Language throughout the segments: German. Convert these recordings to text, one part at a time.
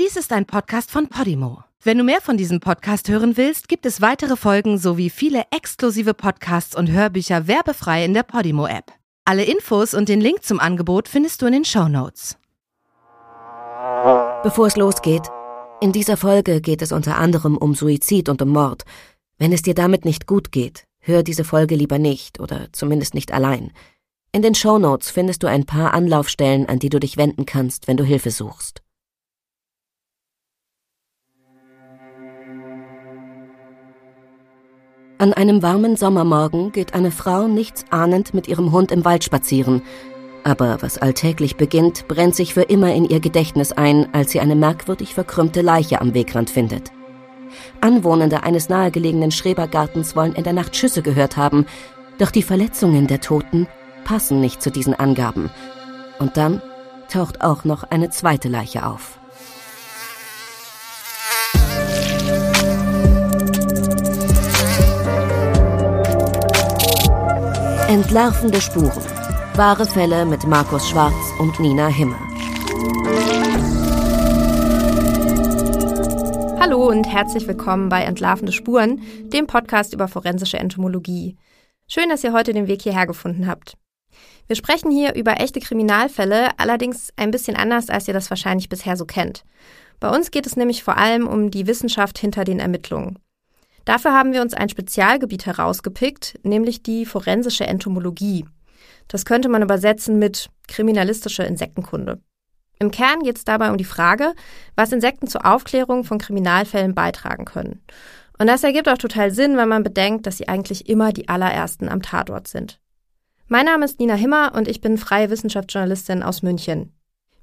Dies ist ein Podcast von Podimo. Wenn du mehr von diesem Podcast hören willst, gibt es weitere Folgen sowie viele exklusive Podcasts und Hörbücher werbefrei in der Podimo-App. Alle Infos und den Link zum Angebot findest du in den Show Notes. Bevor es losgeht, in dieser Folge geht es unter anderem um Suizid und um Mord. Wenn es dir damit nicht gut geht, hör diese Folge lieber nicht oder zumindest nicht allein. In den Show Notes findest du ein paar Anlaufstellen, an die du dich wenden kannst, wenn du Hilfe suchst. An einem warmen Sommermorgen geht eine Frau nichts ahnend mit ihrem Hund im Wald spazieren. Aber was alltäglich beginnt, brennt sich für immer in ihr Gedächtnis ein, als sie eine merkwürdig verkrümmte Leiche am Wegrand findet. Anwohnende eines nahegelegenen Schrebergartens wollen in der Nacht Schüsse gehört haben, doch die Verletzungen der Toten passen nicht zu diesen Angaben. Und dann taucht auch noch eine zweite Leiche auf. Entlarvende Spuren. Wahre Fälle mit Markus Schwarz und Nina Himmel. Hallo und herzlich willkommen bei Entlarvende Spuren, dem Podcast über forensische Entomologie. Schön, dass ihr heute den Weg hierher gefunden habt. Wir sprechen hier über echte Kriminalfälle, allerdings ein bisschen anders, als ihr das wahrscheinlich bisher so kennt. Bei uns geht es nämlich vor allem um die Wissenschaft hinter den Ermittlungen. Dafür haben wir uns ein Spezialgebiet herausgepickt, nämlich die forensische Entomologie. Das könnte man übersetzen mit kriminalistische Insektenkunde. Im Kern geht es dabei um die Frage, was Insekten zur Aufklärung von Kriminalfällen beitragen können. Und das ergibt auch total Sinn, wenn man bedenkt, dass sie eigentlich immer die allerersten am Tatort sind. Mein Name ist Nina Himmer und ich bin freie Wissenschaftsjournalistin aus München.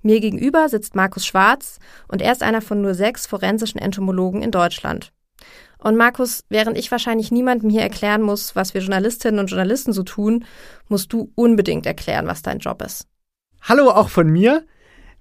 Mir gegenüber sitzt Markus Schwarz und er ist einer von nur sechs forensischen Entomologen in Deutschland. Und Markus, während ich wahrscheinlich niemandem hier erklären muss, was wir Journalistinnen und Journalisten so tun, musst du unbedingt erklären, was dein Job ist. Hallo auch von mir.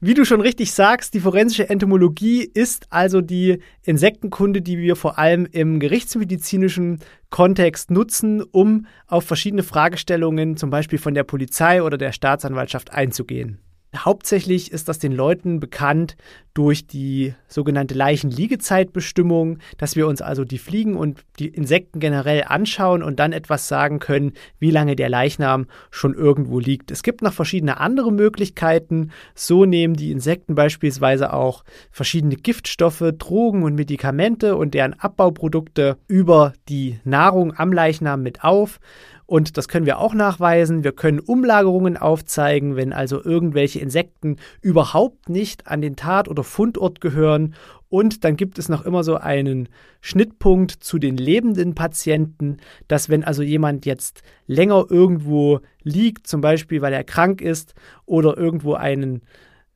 Wie du schon richtig sagst, die forensische Entomologie ist also die Insektenkunde, die wir vor allem im gerichtsmedizinischen Kontext nutzen, um auf verschiedene Fragestellungen, zum Beispiel von der Polizei oder der Staatsanwaltschaft, einzugehen. Hauptsächlich ist das den Leuten bekannt durch die sogenannte Leichenliegezeitbestimmung, dass wir uns also die Fliegen und die Insekten generell anschauen und dann etwas sagen können, wie lange der Leichnam schon irgendwo liegt. Es gibt noch verschiedene andere Möglichkeiten. So nehmen die Insekten beispielsweise auch verschiedene Giftstoffe, Drogen und Medikamente und deren Abbauprodukte über die Nahrung am Leichnam mit auf. Und das können wir auch nachweisen. Wir können Umlagerungen aufzeigen, wenn also irgendwelche Insekten überhaupt nicht an den Tat- oder Fundort gehören. Und dann gibt es noch immer so einen Schnittpunkt zu den lebenden Patienten, dass wenn also jemand jetzt länger irgendwo liegt, zum Beispiel weil er krank ist oder irgendwo einen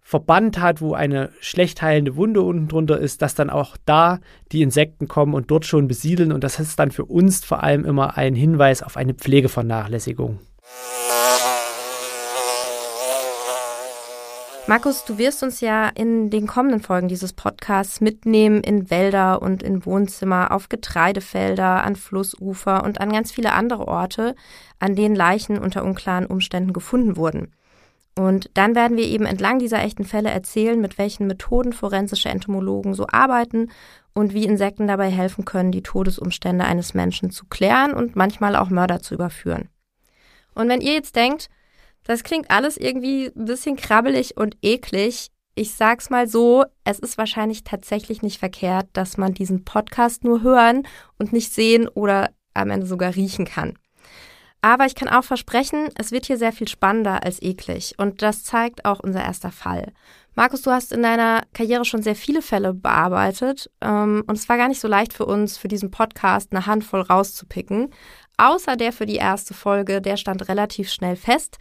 Verband hat, wo eine schlecht heilende Wunde unten drunter ist, dass dann auch da die Insekten kommen und dort schon besiedeln. Und das ist dann für uns vor allem immer ein Hinweis auf eine Pflegevernachlässigung. Markus, du wirst uns ja in den kommenden Folgen dieses Podcasts mitnehmen in Wälder und in Wohnzimmer, auf Getreidefelder, an Flussufer und an ganz viele andere Orte, an denen Leichen unter unklaren Umständen gefunden wurden. Und dann werden wir eben entlang dieser echten Fälle erzählen, mit welchen Methoden forensische Entomologen so arbeiten und wie Insekten dabei helfen können, die Todesumstände eines Menschen zu klären und manchmal auch Mörder zu überführen. Und wenn ihr jetzt denkt, das klingt alles irgendwie ein bisschen krabbelig und eklig, ich sag's mal so, es ist wahrscheinlich tatsächlich nicht verkehrt, dass man diesen Podcast nur hören und nicht sehen oder am Ende sogar riechen kann. Aber ich kann auch versprechen, es wird hier sehr viel spannender als eklig. Und das zeigt auch unser erster Fall. Markus, du hast in deiner Karriere schon sehr viele Fälle bearbeitet. Ähm, und es war gar nicht so leicht für uns, für diesen Podcast eine Handvoll rauszupicken. Außer der für die erste Folge, der stand relativ schnell fest.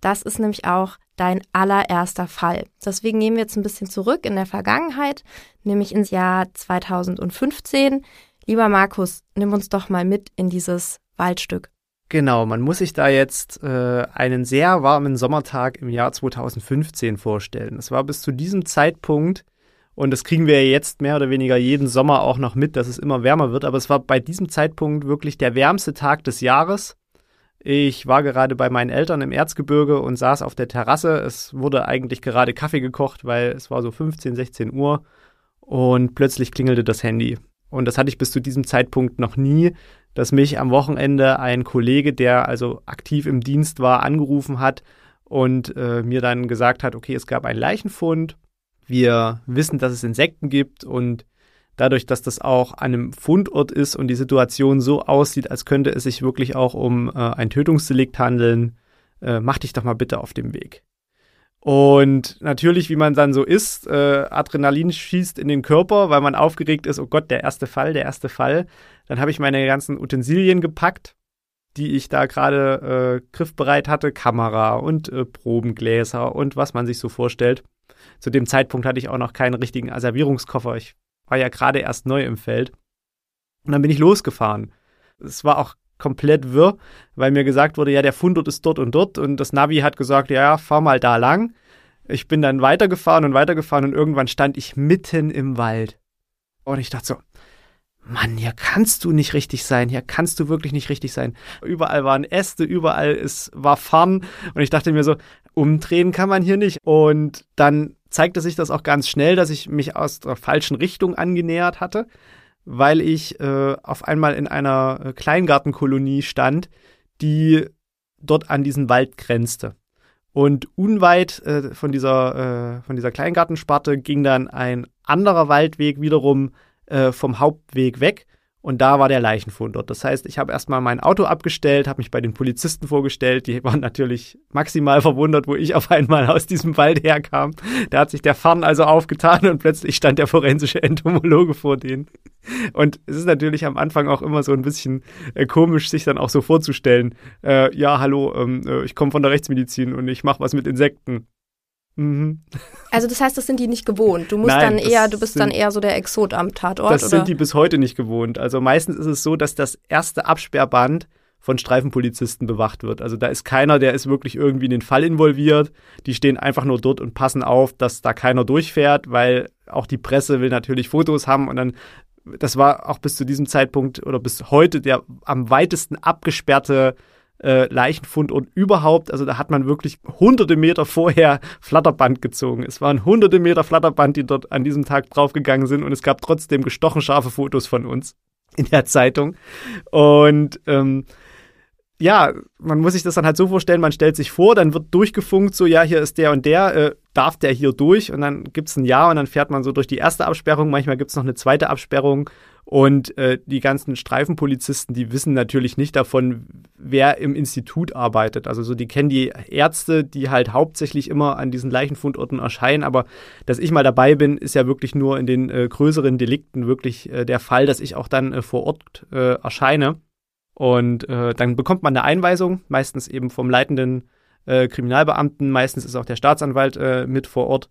Das ist nämlich auch dein allererster Fall. Deswegen gehen wir jetzt ein bisschen zurück in der Vergangenheit, nämlich ins Jahr 2015. Lieber Markus, nimm uns doch mal mit in dieses Waldstück. Genau, man muss sich da jetzt äh, einen sehr warmen Sommertag im Jahr 2015 vorstellen. Es war bis zu diesem Zeitpunkt, und das kriegen wir jetzt mehr oder weniger jeden Sommer auch noch mit, dass es immer wärmer wird, aber es war bei diesem Zeitpunkt wirklich der wärmste Tag des Jahres. Ich war gerade bei meinen Eltern im Erzgebirge und saß auf der Terrasse. Es wurde eigentlich gerade Kaffee gekocht, weil es war so 15, 16 Uhr. und plötzlich klingelte das Handy. Und das hatte ich bis zu diesem Zeitpunkt noch nie, dass mich am Wochenende ein Kollege, der also aktiv im Dienst war, angerufen hat und äh, mir dann gesagt hat, okay, es gab einen Leichenfund, wir wissen, dass es Insekten gibt und dadurch, dass das auch an einem Fundort ist und die Situation so aussieht, als könnte es sich wirklich auch um äh, ein Tötungsdelikt handeln, äh, mach dich doch mal bitte auf den Weg. Und natürlich, wie man dann so ist, äh, Adrenalin schießt in den Körper, weil man aufgeregt ist, oh Gott, der erste Fall, der erste Fall. Dann habe ich meine ganzen Utensilien gepackt, die ich da gerade äh, griffbereit hatte, Kamera und äh, Probengläser und was man sich so vorstellt. Zu dem Zeitpunkt hatte ich auch noch keinen richtigen Asservierungskoffer. Ich war ja gerade erst neu im Feld. Und dann bin ich losgefahren. Es war auch komplett wirr, weil mir gesagt wurde, ja, der Fundort ist dort und dort und das Navi hat gesagt, ja, fahr mal da lang. Ich bin dann weitergefahren und weitergefahren und irgendwann stand ich mitten im Wald. Und ich dachte so, Mann, hier kannst du nicht richtig sein, hier kannst du wirklich nicht richtig sein. Überall waren Äste, überall ist, war Farn und ich dachte mir so, umdrehen kann man hier nicht. Und dann zeigte sich das auch ganz schnell, dass ich mich aus der falschen Richtung angenähert hatte weil ich äh, auf einmal in einer äh, Kleingartenkolonie stand, die dort an diesen Wald grenzte. Und unweit äh, von, dieser, äh, von dieser Kleingartensparte ging dann ein anderer Waldweg wiederum äh, vom Hauptweg weg. Und da war der Leichenfund dort. Das heißt, ich habe erstmal mein Auto abgestellt, habe mich bei den Polizisten vorgestellt. Die waren natürlich maximal verwundert, wo ich auf einmal aus diesem Wald herkam. Da hat sich der Farn also aufgetan und plötzlich stand der forensische Entomologe vor denen. Und es ist natürlich am Anfang auch immer so ein bisschen äh, komisch, sich dann auch so vorzustellen. Äh, ja, hallo, ähm, äh, ich komme von der Rechtsmedizin und ich mache was mit Insekten. Mhm. Also das heißt, das sind die nicht gewohnt. Du musst Nein, dann eher, du bist sind, dann eher so der Exot am Tatort. Das oder? sind die bis heute nicht gewohnt. Also meistens ist es so, dass das erste Absperrband von Streifenpolizisten bewacht wird. Also da ist keiner, der ist wirklich irgendwie in den Fall involviert. Die stehen einfach nur dort und passen auf, dass da keiner durchfährt, weil auch die Presse will natürlich Fotos haben und dann das war auch bis zu diesem Zeitpunkt oder bis heute der am weitesten abgesperrte äh, Leichenfund und überhaupt, also da hat man wirklich hunderte Meter vorher Flatterband gezogen. Es waren hunderte Meter Flatterband, die dort an diesem Tag draufgegangen sind und es gab trotzdem gestochen scharfe Fotos von uns in der Zeitung. Und ähm, ja, man muss sich das dann halt so vorstellen, man stellt sich vor, dann wird durchgefunkt, so ja, hier ist der und der, äh, darf der hier durch? Und dann gibt es ein Ja und dann fährt man so durch die erste Absperrung, manchmal gibt es noch eine zweite Absperrung und äh, die ganzen Streifenpolizisten, die wissen natürlich nicht davon, wer im Institut arbeitet. Also so, die kennen die Ärzte, die halt hauptsächlich immer an diesen Leichenfundorten erscheinen, aber dass ich mal dabei bin, ist ja wirklich nur in den äh, größeren Delikten wirklich äh, der Fall, dass ich auch dann äh, vor Ort äh, erscheine. Und äh, dann bekommt man eine Einweisung, meistens eben vom leitenden äh, Kriminalbeamten, meistens ist auch der Staatsanwalt äh, mit vor Ort.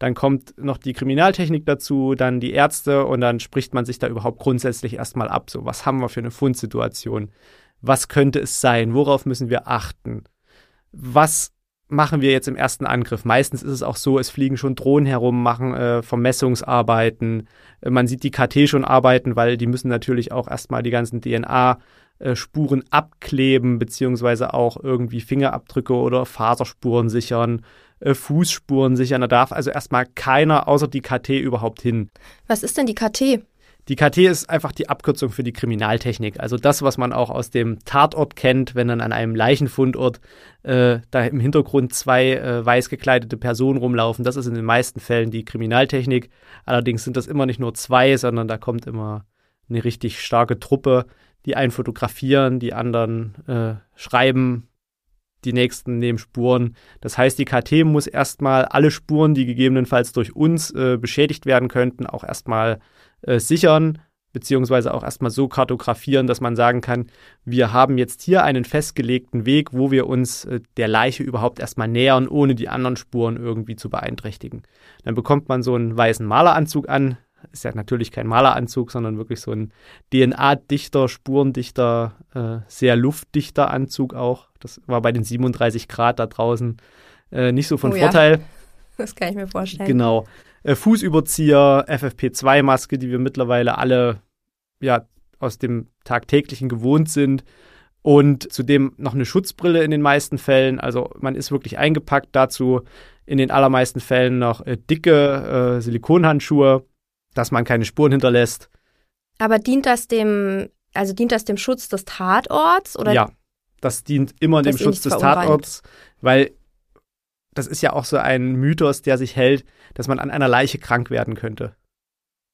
Dann kommt noch die Kriminaltechnik dazu, dann die Ärzte und dann spricht man sich da überhaupt grundsätzlich erstmal ab. So, was haben wir für eine Fundsituation? Was könnte es sein? Worauf müssen wir achten? Was machen wir jetzt im ersten Angriff? Meistens ist es auch so, es fliegen schon Drohnen herum, machen äh, Vermessungsarbeiten. Äh, man sieht die KT schon arbeiten, weil die müssen natürlich auch erstmal die ganzen DNA Spuren abkleben, beziehungsweise auch irgendwie Fingerabdrücke oder Faserspuren sichern, äh, Fußspuren sichern. Da darf also erstmal keiner außer die KT überhaupt hin. Was ist denn die KT? Die KT ist einfach die Abkürzung für die Kriminaltechnik. Also das, was man auch aus dem Tatort kennt, wenn dann an einem Leichenfundort äh, da im Hintergrund zwei äh, weiß gekleidete Personen rumlaufen. Das ist in den meisten Fällen die Kriminaltechnik. Allerdings sind das immer nicht nur zwei, sondern da kommt immer eine richtig starke Truppe die einen fotografieren, die anderen äh, schreiben, die nächsten nehmen Spuren. Das heißt, die KT muss erstmal alle Spuren, die gegebenenfalls durch uns äh, beschädigt werden könnten, auch erstmal äh, sichern, beziehungsweise auch erstmal so kartografieren, dass man sagen kann, wir haben jetzt hier einen festgelegten Weg, wo wir uns äh, der Leiche überhaupt erstmal nähern, ohne die anderen Spuren irgendwie zu beeinträchtigen. Dann bekommt man so einen weißen Maleranzug an, ist ja natürlich kein Maleranzug, sondern wirklich so ein DNA-dichter, spurendichter, äh, sehr luftdichter Anzug auch. Das war bei den 37 Grad da draußen äh, nicht so von oh, Vorteil. Ja. Das kann ich mir vorstellen. Genau. Äh, Fußüberzieher, FFP2-Maske, die wir mittlerweile alle ja aus dem tagtäglichen gewohnt sind. Und zudem noch eine Schutzbrille in den meisten Fällen. Also man ist wirklich eingepackt. Dazu in den allermeisten Fällen noch äh, dicke äh, Silikonhandschuhe dass man keine Spuren hinterlässt. Aber dient das dem, also dient das dem Schutz des Tatorts oder? Ja, das dient immer dem Schutz des Tatorts, weil das ist ja auch so ein Mythos, der sich hält, dass man an einer Leiche krank werden könnte.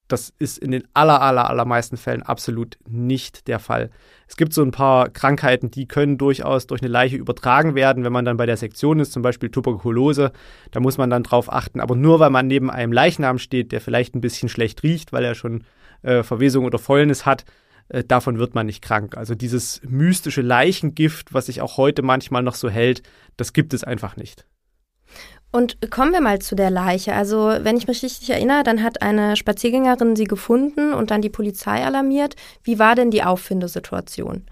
Das ist in den aller, aller, allermeisten Fällen absolut nicht der Fall. Es gibt so ein paar Krankheiten, die können durchaus durch eine Leiche übertragen werden, wenn man dann bei der Sektion ist, zum Beispiel Tuberkulose. Da muss man dann drauf achten. Aber nur weil man neben einem Leichnam steht, der vielleicht ein bisschen schlecht riecht, weil er schon äh, Verwesung oder Fäulnis hat, äh, davon wird man nicht krank. Also dieses mystische Leichengift, was sich auch heute manchmal noch so hält, das gibt es einfach nicht. Und kommen wir mal zu der Leiche. Also, wenn ich mich richtig erinnere, dann hat eine Spaziergängerin sie gefunden und dann die Polizei alarmiert. Wie war denn die Auffindesituation?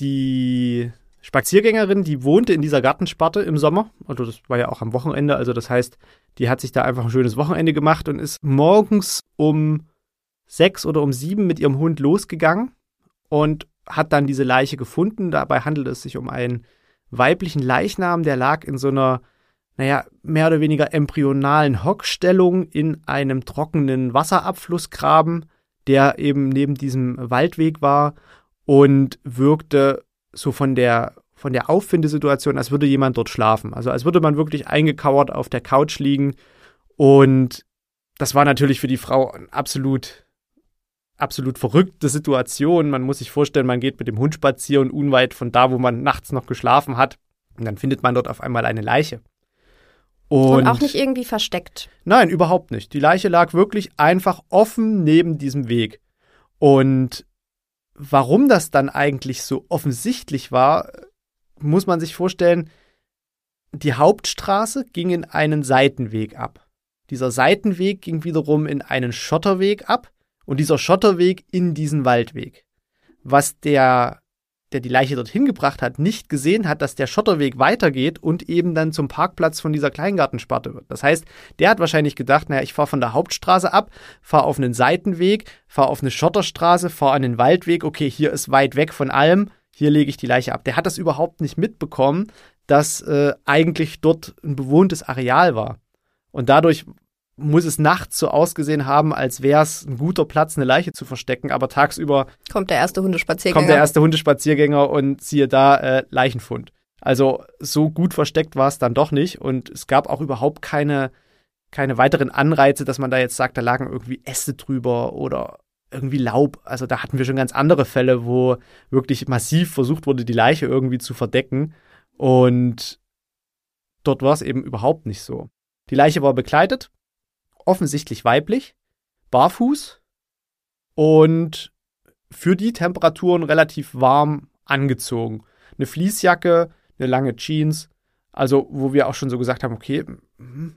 Die Spaziergängerin, die wohnte in dieser Gartensparte im Sommer. Also, das war ja auch am Wochenende. Also, das heißt, die hat sich da einfach ein schönes Wochenende gemacht und ist morgens um sechs oder um sieben mit ihrem Hund losgegangen und hat dann diese Leiche gefunden. Dabei handelt es sich um einen weiblichen Leichnam, der lag in so einer naja, mehr oder weniger embryonalen Hockstellung in einem trockenen Wasserabflussgraben, der eben neben diesem Waldweg war und wirkte so von der von der Auffindesituation, als würde jemand dort schlafen. Also als würde man wirklich eingekauert auf der Couch liegen. Und das war natürlich für die Frau eine absolut, absolut verrückte Situation. Man muss sich vorstellen, man geht mit dem Hund spazieren unweit von da, wo man nachts noch geschlafen hat. Und dann findet man dort auf einmal eine Leiche. Und, und, auch nicht irgendwie versteckt. Nein, überhaupt nicht. Die Leiche lag wirklich einfach offen neben diesem Weg. Und warum das dann eigentlich so offensichtlich war, muss man sich vorstellen, die Hauptstraße ging in einen Seitenweg ab. Dieser Seitenweg ging wiederum in einen Schotterweg ab und dieser Schotterweg in diesen Waldweg. Was der der die Leiche dorthin gebracht hat, nicht gesehen hat, dass der Schotterweg weitergeht und eben dann zum Parkplatz von dieser Kleingartensparte wird. Das heißt, der hat wahrscheinlich gedacht, naja, ich fahre von der Hauptstraße ab, fahre auf einen Seitenweg, fahre auf eine Schotterstraße, fahre an den Waldweg, okay, hier ist weit weg von allem, hier lege ich die Leiche ab. Der hat das überhaupt nicht mitbekommen, dass äh, eigentlich dort ein bewohntes Areal war. Und dadurch muss es nachts so ausgesehen haben, als wäre es ein guter Platz, eine Leiche zu verstecken, aber tagsüber kommt der erste Hundespaziergänger. Kommt der erste Hundespaziergänger und siehe da äh, Leichenfund. Also so gut versteckt war es dann doch nicht und es gab auch überhaupt keine, keine weiteren Anreize, dass man da jetzt sagt, da lagen irgendwie Äste drüber oder irgendwie Laub. Also da hatten wir schon ganz andere Fälle, wo wirklich massiv versucht wurde, die Leiche irgendwie zu verdecken und dort war es eben überhaupt nicht so. Die Leiche war begleitet offensichtlich weiblich, barfuß und für die Temperaturen relativ warm angezogen. Eine Fließjacke, eine lange Jeans, also wo wir auch schon so gesagt haben, okay, hm,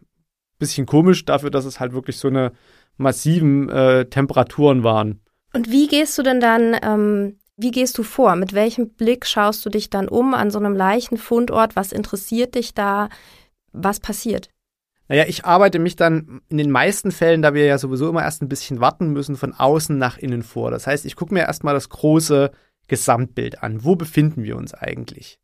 bisschen komisch dafür, dass es halt wirklich so eine massiven äh, Temperaturen waren. Und wie gehst du denn dann, ähm, wie gehst du vor? Mit welchem Blick schaust du dich dann um an so einem Leichenfundort? Was interessiert dich da? Was passiert? Naja, ich arbeite mich dann in den meisten Fällen, da wir ja sowieso immer erst ein bisschen warten müssen, von außen nach innen vor. Das heißt, ich gucke mir erstmal das große Gesamtbild an. Wo befinden wir uns eigentlich?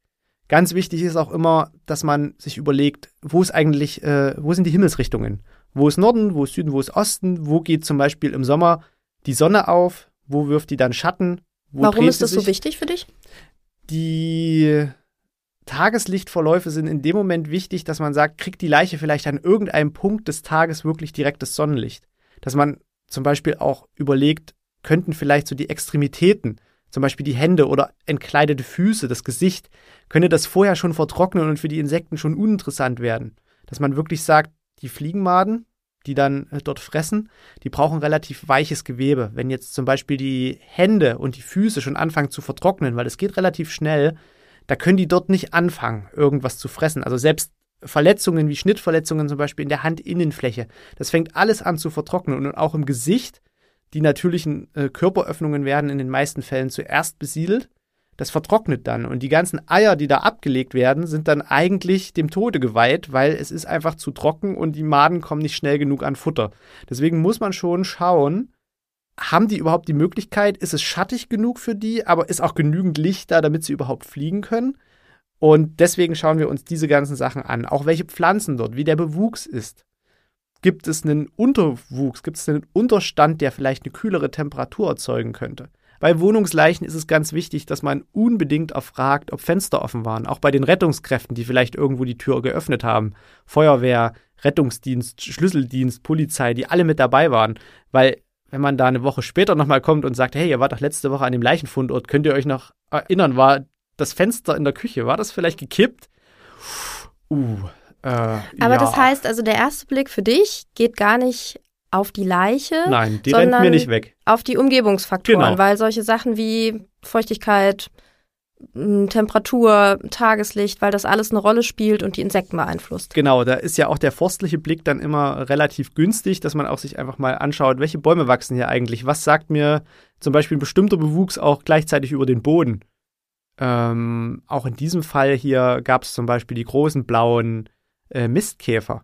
Ganz wichtig ist auch immer, dass man sich überlegt, wo ist eigentlich, äh, wo sind die Himmelsrichtungen? Wo ist Norden, wo ist Süden, wo ist Osten? Wo geht zum Beispiel im Sommer die Sonne auf? Wo wirft die dann Schatten? Wo Warum ist das so wichtig für dich? Die Tageslichtverläufe sind in dem Moment wichtig, dass man sagt, kriegt die Leiche vielleicht an irgendeinem Punkt des Tages wirklich direktes Sonnenlicht. Dass man zum Beispiel auch überlegt, könnten vielleicht so die Extremitäten, zum Beispiel die Hände oder entkleidete Füße, das Gesicht, könnte das vorher schon vertrocknen und für die Insekten schon uninteressant werden. Dass man wirklich sagt, die Fliegenmaden, die dann äh, dort fressen, die brauchen relativ weiches Gewebe. Wenn jetzt zum Beispiel die Hände und die Füße schon anfangen zu vertrocknen, weil es geht relativ schnell, da können die dort nicht anfangen, irgendwas zu fressen. Also selbst Verletzungen wie Schnittverletzungen zum Beispiel in der Handinnenfläche, das fängt alles an zu vertrocknen und auch im Gesicht. Die natürlichen äh, Körperöffnungen werden in den meisten Fällen zuerst besiedelt. Das vertrocknet dann und die ganzen Eier, die da abgelegt werden, sind dann eigentlich dem Tode geweiht, weil es ist einfach zu trocken und die Maden kommen nicht schnell genug an Futter. Deswegen muss man schon schauen, haben die überhaupt die Möglichkeit? Ist es schattig genug für die, aber ist auch genügend Licht da, damit sie überhaupt fliegen können? Und deswegen schauen wir uns diese ganzen Sachen an. Auch welche Pflanzen dort, wie der Bewuchs ist. gibt es einen Unterwuchs, gibt es einen Unterstand, der vielleicht eine kühlere Temperatur erzeugen könnte. Bei Wohnungsleichen ist es ganz wichtig, dass man unbedingt erfragt, ob Fenster offen waren. Auch bei den Rettungskräften, die vielleicht irgendwo die Tür geöffnet haben. Feuerwehr, Rettungsdienst, Schlüsseldienst, Polizei, die alle mit dabei waren. Weil wenn man da eine Woche später nochmal kommt und sagt, hey, ihr wart doch letzte Woche an dem Leichenfundort, könnt ihr euch noch erinnern, war das Fenster in der Küche, war das vielleicht gekippt? Uh, äh, Aber ja. das heißt also, der erste Blick für dich geht gar nicht auf die Leiche. Nein, die rennt mir nicht weg. Auf die Umgebungsfaktoren, genau. weil solche Sachen wie Feuchtigkeit, Temperatur, Tageslicht, weil das alles eine Rolle spielt und die Insekten beeinflusst. Genau, da ist ja auch der forstliche Blick dann immer relativ günstig, dass man auch sich einfach mal anschaut, welche Bäume wachsen hier eigentlich. Was sagt mir zum Beispiel ein bestimmter Bewuchs auch gleichzeitig über den Boden? Ähm, auch in diesem Fall hier gab es zum Beispiel die großen blauen äh, Mistkäfer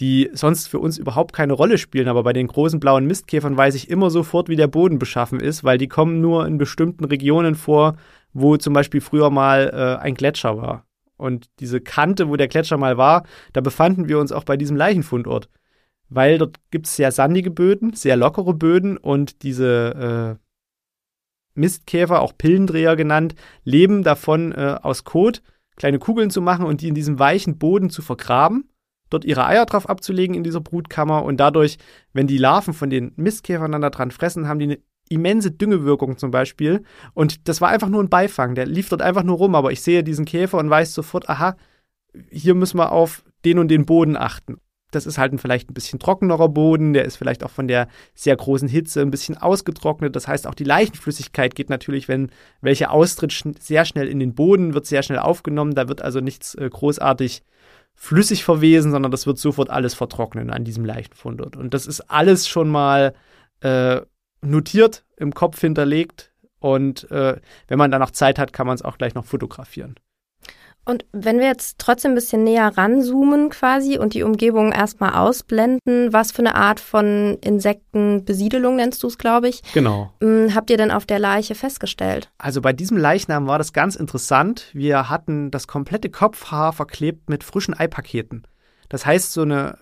die sonst für uns überhaupt keine Rolle spielen. Aber bei den großen blauen Mistkäfern weiß ich immer sofort, wie der Boden beschaffen ist, weil die kommen nur in bestimmten Regionen vor, wo zum Beispiel früher mal äh, ein Gletscher war. Und diese Kante, wo der Gletscher mal war, da befanden wir uns auch bei diesem Leichenfundort. Weil dort gibt es sehr sandige Böden, sehr lockere Böden und diese äh, Mistkäfer, auch Pillendreher genannt, leben davon äh, aus Kot, kleine Kugeln zu machen und die in diesem weichen Boden zu vergraben dort ihre Eier drauf abzulegen in dieser Brutkammer und dadurch, wenn die Larven von den Mistkäfern dann da dran fressen, haben die eine immense Düngewirkung zum Beispiel. Und das war einfach nur ein Beifang. Der lief dort einfach nur rum, aber ich sehe diesen Käfer und weiß sofort, aha, hier müssen wir auf den und den Boden achten. Das ist halt ein vielleicht ein bisschen trockenerer Boden, der ist vielleicht auch von der sehr großen Hitze ein bisschen ausgetrocknet. Das heißt, auch die Leichenflüssigkeit geht natürlich, wenn welche austritt, sehr schnell in den Boden, wird sehr schnell aufgenommen. Da wird also nichts äh, großartig flüssig verwesen, sondern das wird sofort alles vertrocknen an diesem leichten Fundort. Und das ist alles schon mal äh, notiert, im Kopf hinterlegt. Und äh, wenn man dann noch Zeit hat, kann man es auch gleich noch fotografieren. Und wenn wir jetzt trotzdem ein bisschen näher ranzoomen quasi und die Umgebung erstmal ausblenden, was für eine Art von Insektenbesiedelung nennst du es, glaube ich? Genau. Hm, habt ihr denn auf der Leiche festgestellt? Also bei diesem Leichnam war das ganz interessant. Wir hatten das komplette Kopfhaar verklebt mit frischen Eipaketen. Das heißt, so eine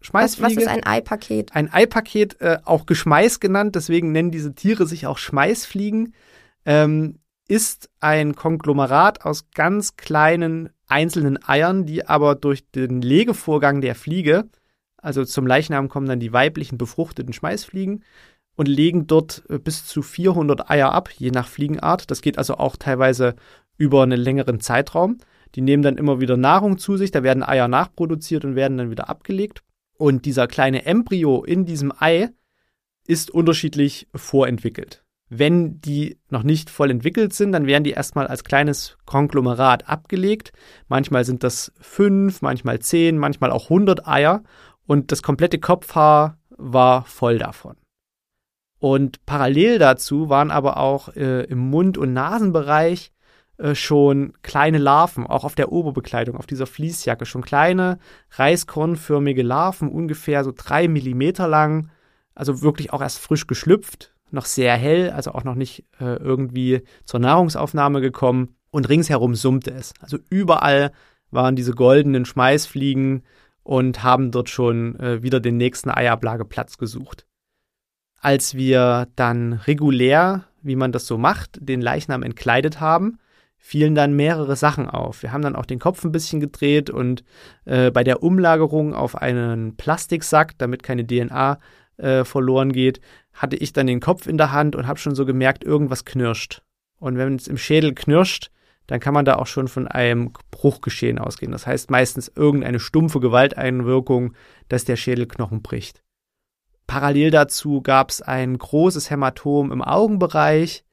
Schmeißfliege. Was, was ist ein Eipaket? Ein Eipaket, äh, auch Geschmeiß genannt, deswegen nennen diese Tiere sich auch Schmeißfliegen. Ähm, ist ein Konglomerat aus ganz kleinen einzelnen Eiern, die aber durch den Legevorgang der Fliege, also zum Leichnam kommen dann die weiblichen befruchteten Schmeißfliegen und legen dort äh, bis zu 400 Eier ab, je nach Fliegenart. Das geht also auch teilweise über einen längeren Zeitraum. Die nehmen dann immer wieder Nahrung zu sich, da werden Eier nachproduziert und werden dann wieder abgelegt. Und dieser kleine Embryo in diesem Ei ist unterschiedlich vorentwickelt. Wenn die noch nicht voll entwickelt sind, dann werden die erstmal als kleines Konglomerat abgelegt. Manchmal sind das fünf, manchmal zehn, manchmal auch hundert Eier und das komplette Kopfhaar war voll davon. Und parallel dazu waren aber auch äh, im Mund- und Nasenbereich äh, schon kleine Larven, auch auf der Oberbekleidung, auf dieser Fließjacke, schon kleine reiskornförmige Larven, ungefähr so drei Millimeter lang, also wirklich auch erst frisch geschlüpft, noch sehr hell, also auch noch nicht äh, irgendwie zur Nahrungsaufnahme gekommen. Und ringsherum summte es. Also überall waren diese goldenen Schmeißfliegen und haben dort schon äh, wieder den nächsten Eiablageplatz gesucht. Als wir dann regulär, wie man das so macht, den Leichnam entkleidet haben, fielen dann mehrere Sachen auf. Wir haben dann auch den Kopf ein bisschen gedreht und äh, bei der Umlagerung auf einen Plastiksack, damit keine DNA äh, verloren geht, hatte ich dann den Kopf in der Hand und habe schon so gemerkt, irgendwas knirscht. Und wenn es im Schädel knirscht, dann kann man da auch schon von einem Bruchgeschehen ausgehen. Das heißt meistens irgendeine stumpfe Gewalteinwirkung, dass der Schädelknochen bricht. Parallel dazu gab es ein großes Hämatom im Augenbereich.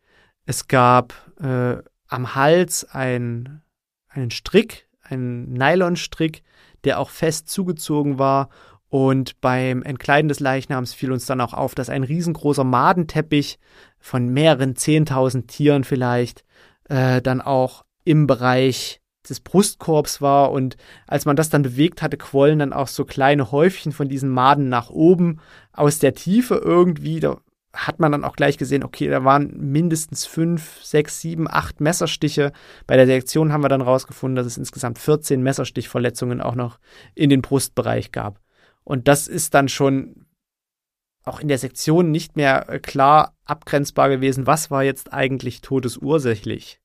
Es gab äh, am Hals ein, einen Strick, einen Nylonstrick, der auch fest zugezogen war und beim Entkleiden des Leichnams fiel uns dann auch auf, dass ein riesengroßer Madenteppich von mehreren zehntausend Tieren vielleicht äh, dann auch im Bereich des Brustkorbs war und als man das dann bewegt hatte, quollen dann auch so kleine Häufchen von diesen Maden nach oben aus der Tiefe irgendwie. Da hat man dann auch gleich gesehen, okay, da waren mindestens fünf, sechs, sieben, acht Messerstiche. Bei der Sektion haben wir dann rausgefunden, dass es insgesamt 14 Messerstichverletzungen auch noch in den Brustbereich gab. Und das ist dann schon auch in der Sektion nicht mehr äh, klar abgrenzbar gewesen, was war jetzt eigentlich todesursächlich.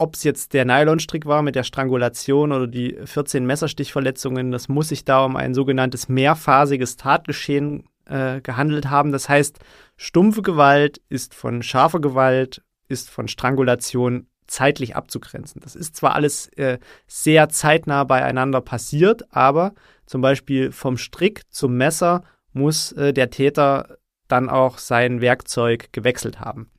Ob es jetzt der Nylonstrick war mit der Strangulation oder die 14 Messerstichverletzungen, das muss sich da um ein sogenanntes mehrphasiges Tatgeschehen äh, gehandelt haben. Das heißt, stumpfe Gewalt ist von scharfer Gewalt, ist von Strangulation zeitlich abzugrenzen. Das ist zwar alles äh, sehr zeitnah beieinander passiert, aber zum Beispiel vom Strick zum Messer muss äh, der Täter dann auch sein Werkzeug gewechselt haben.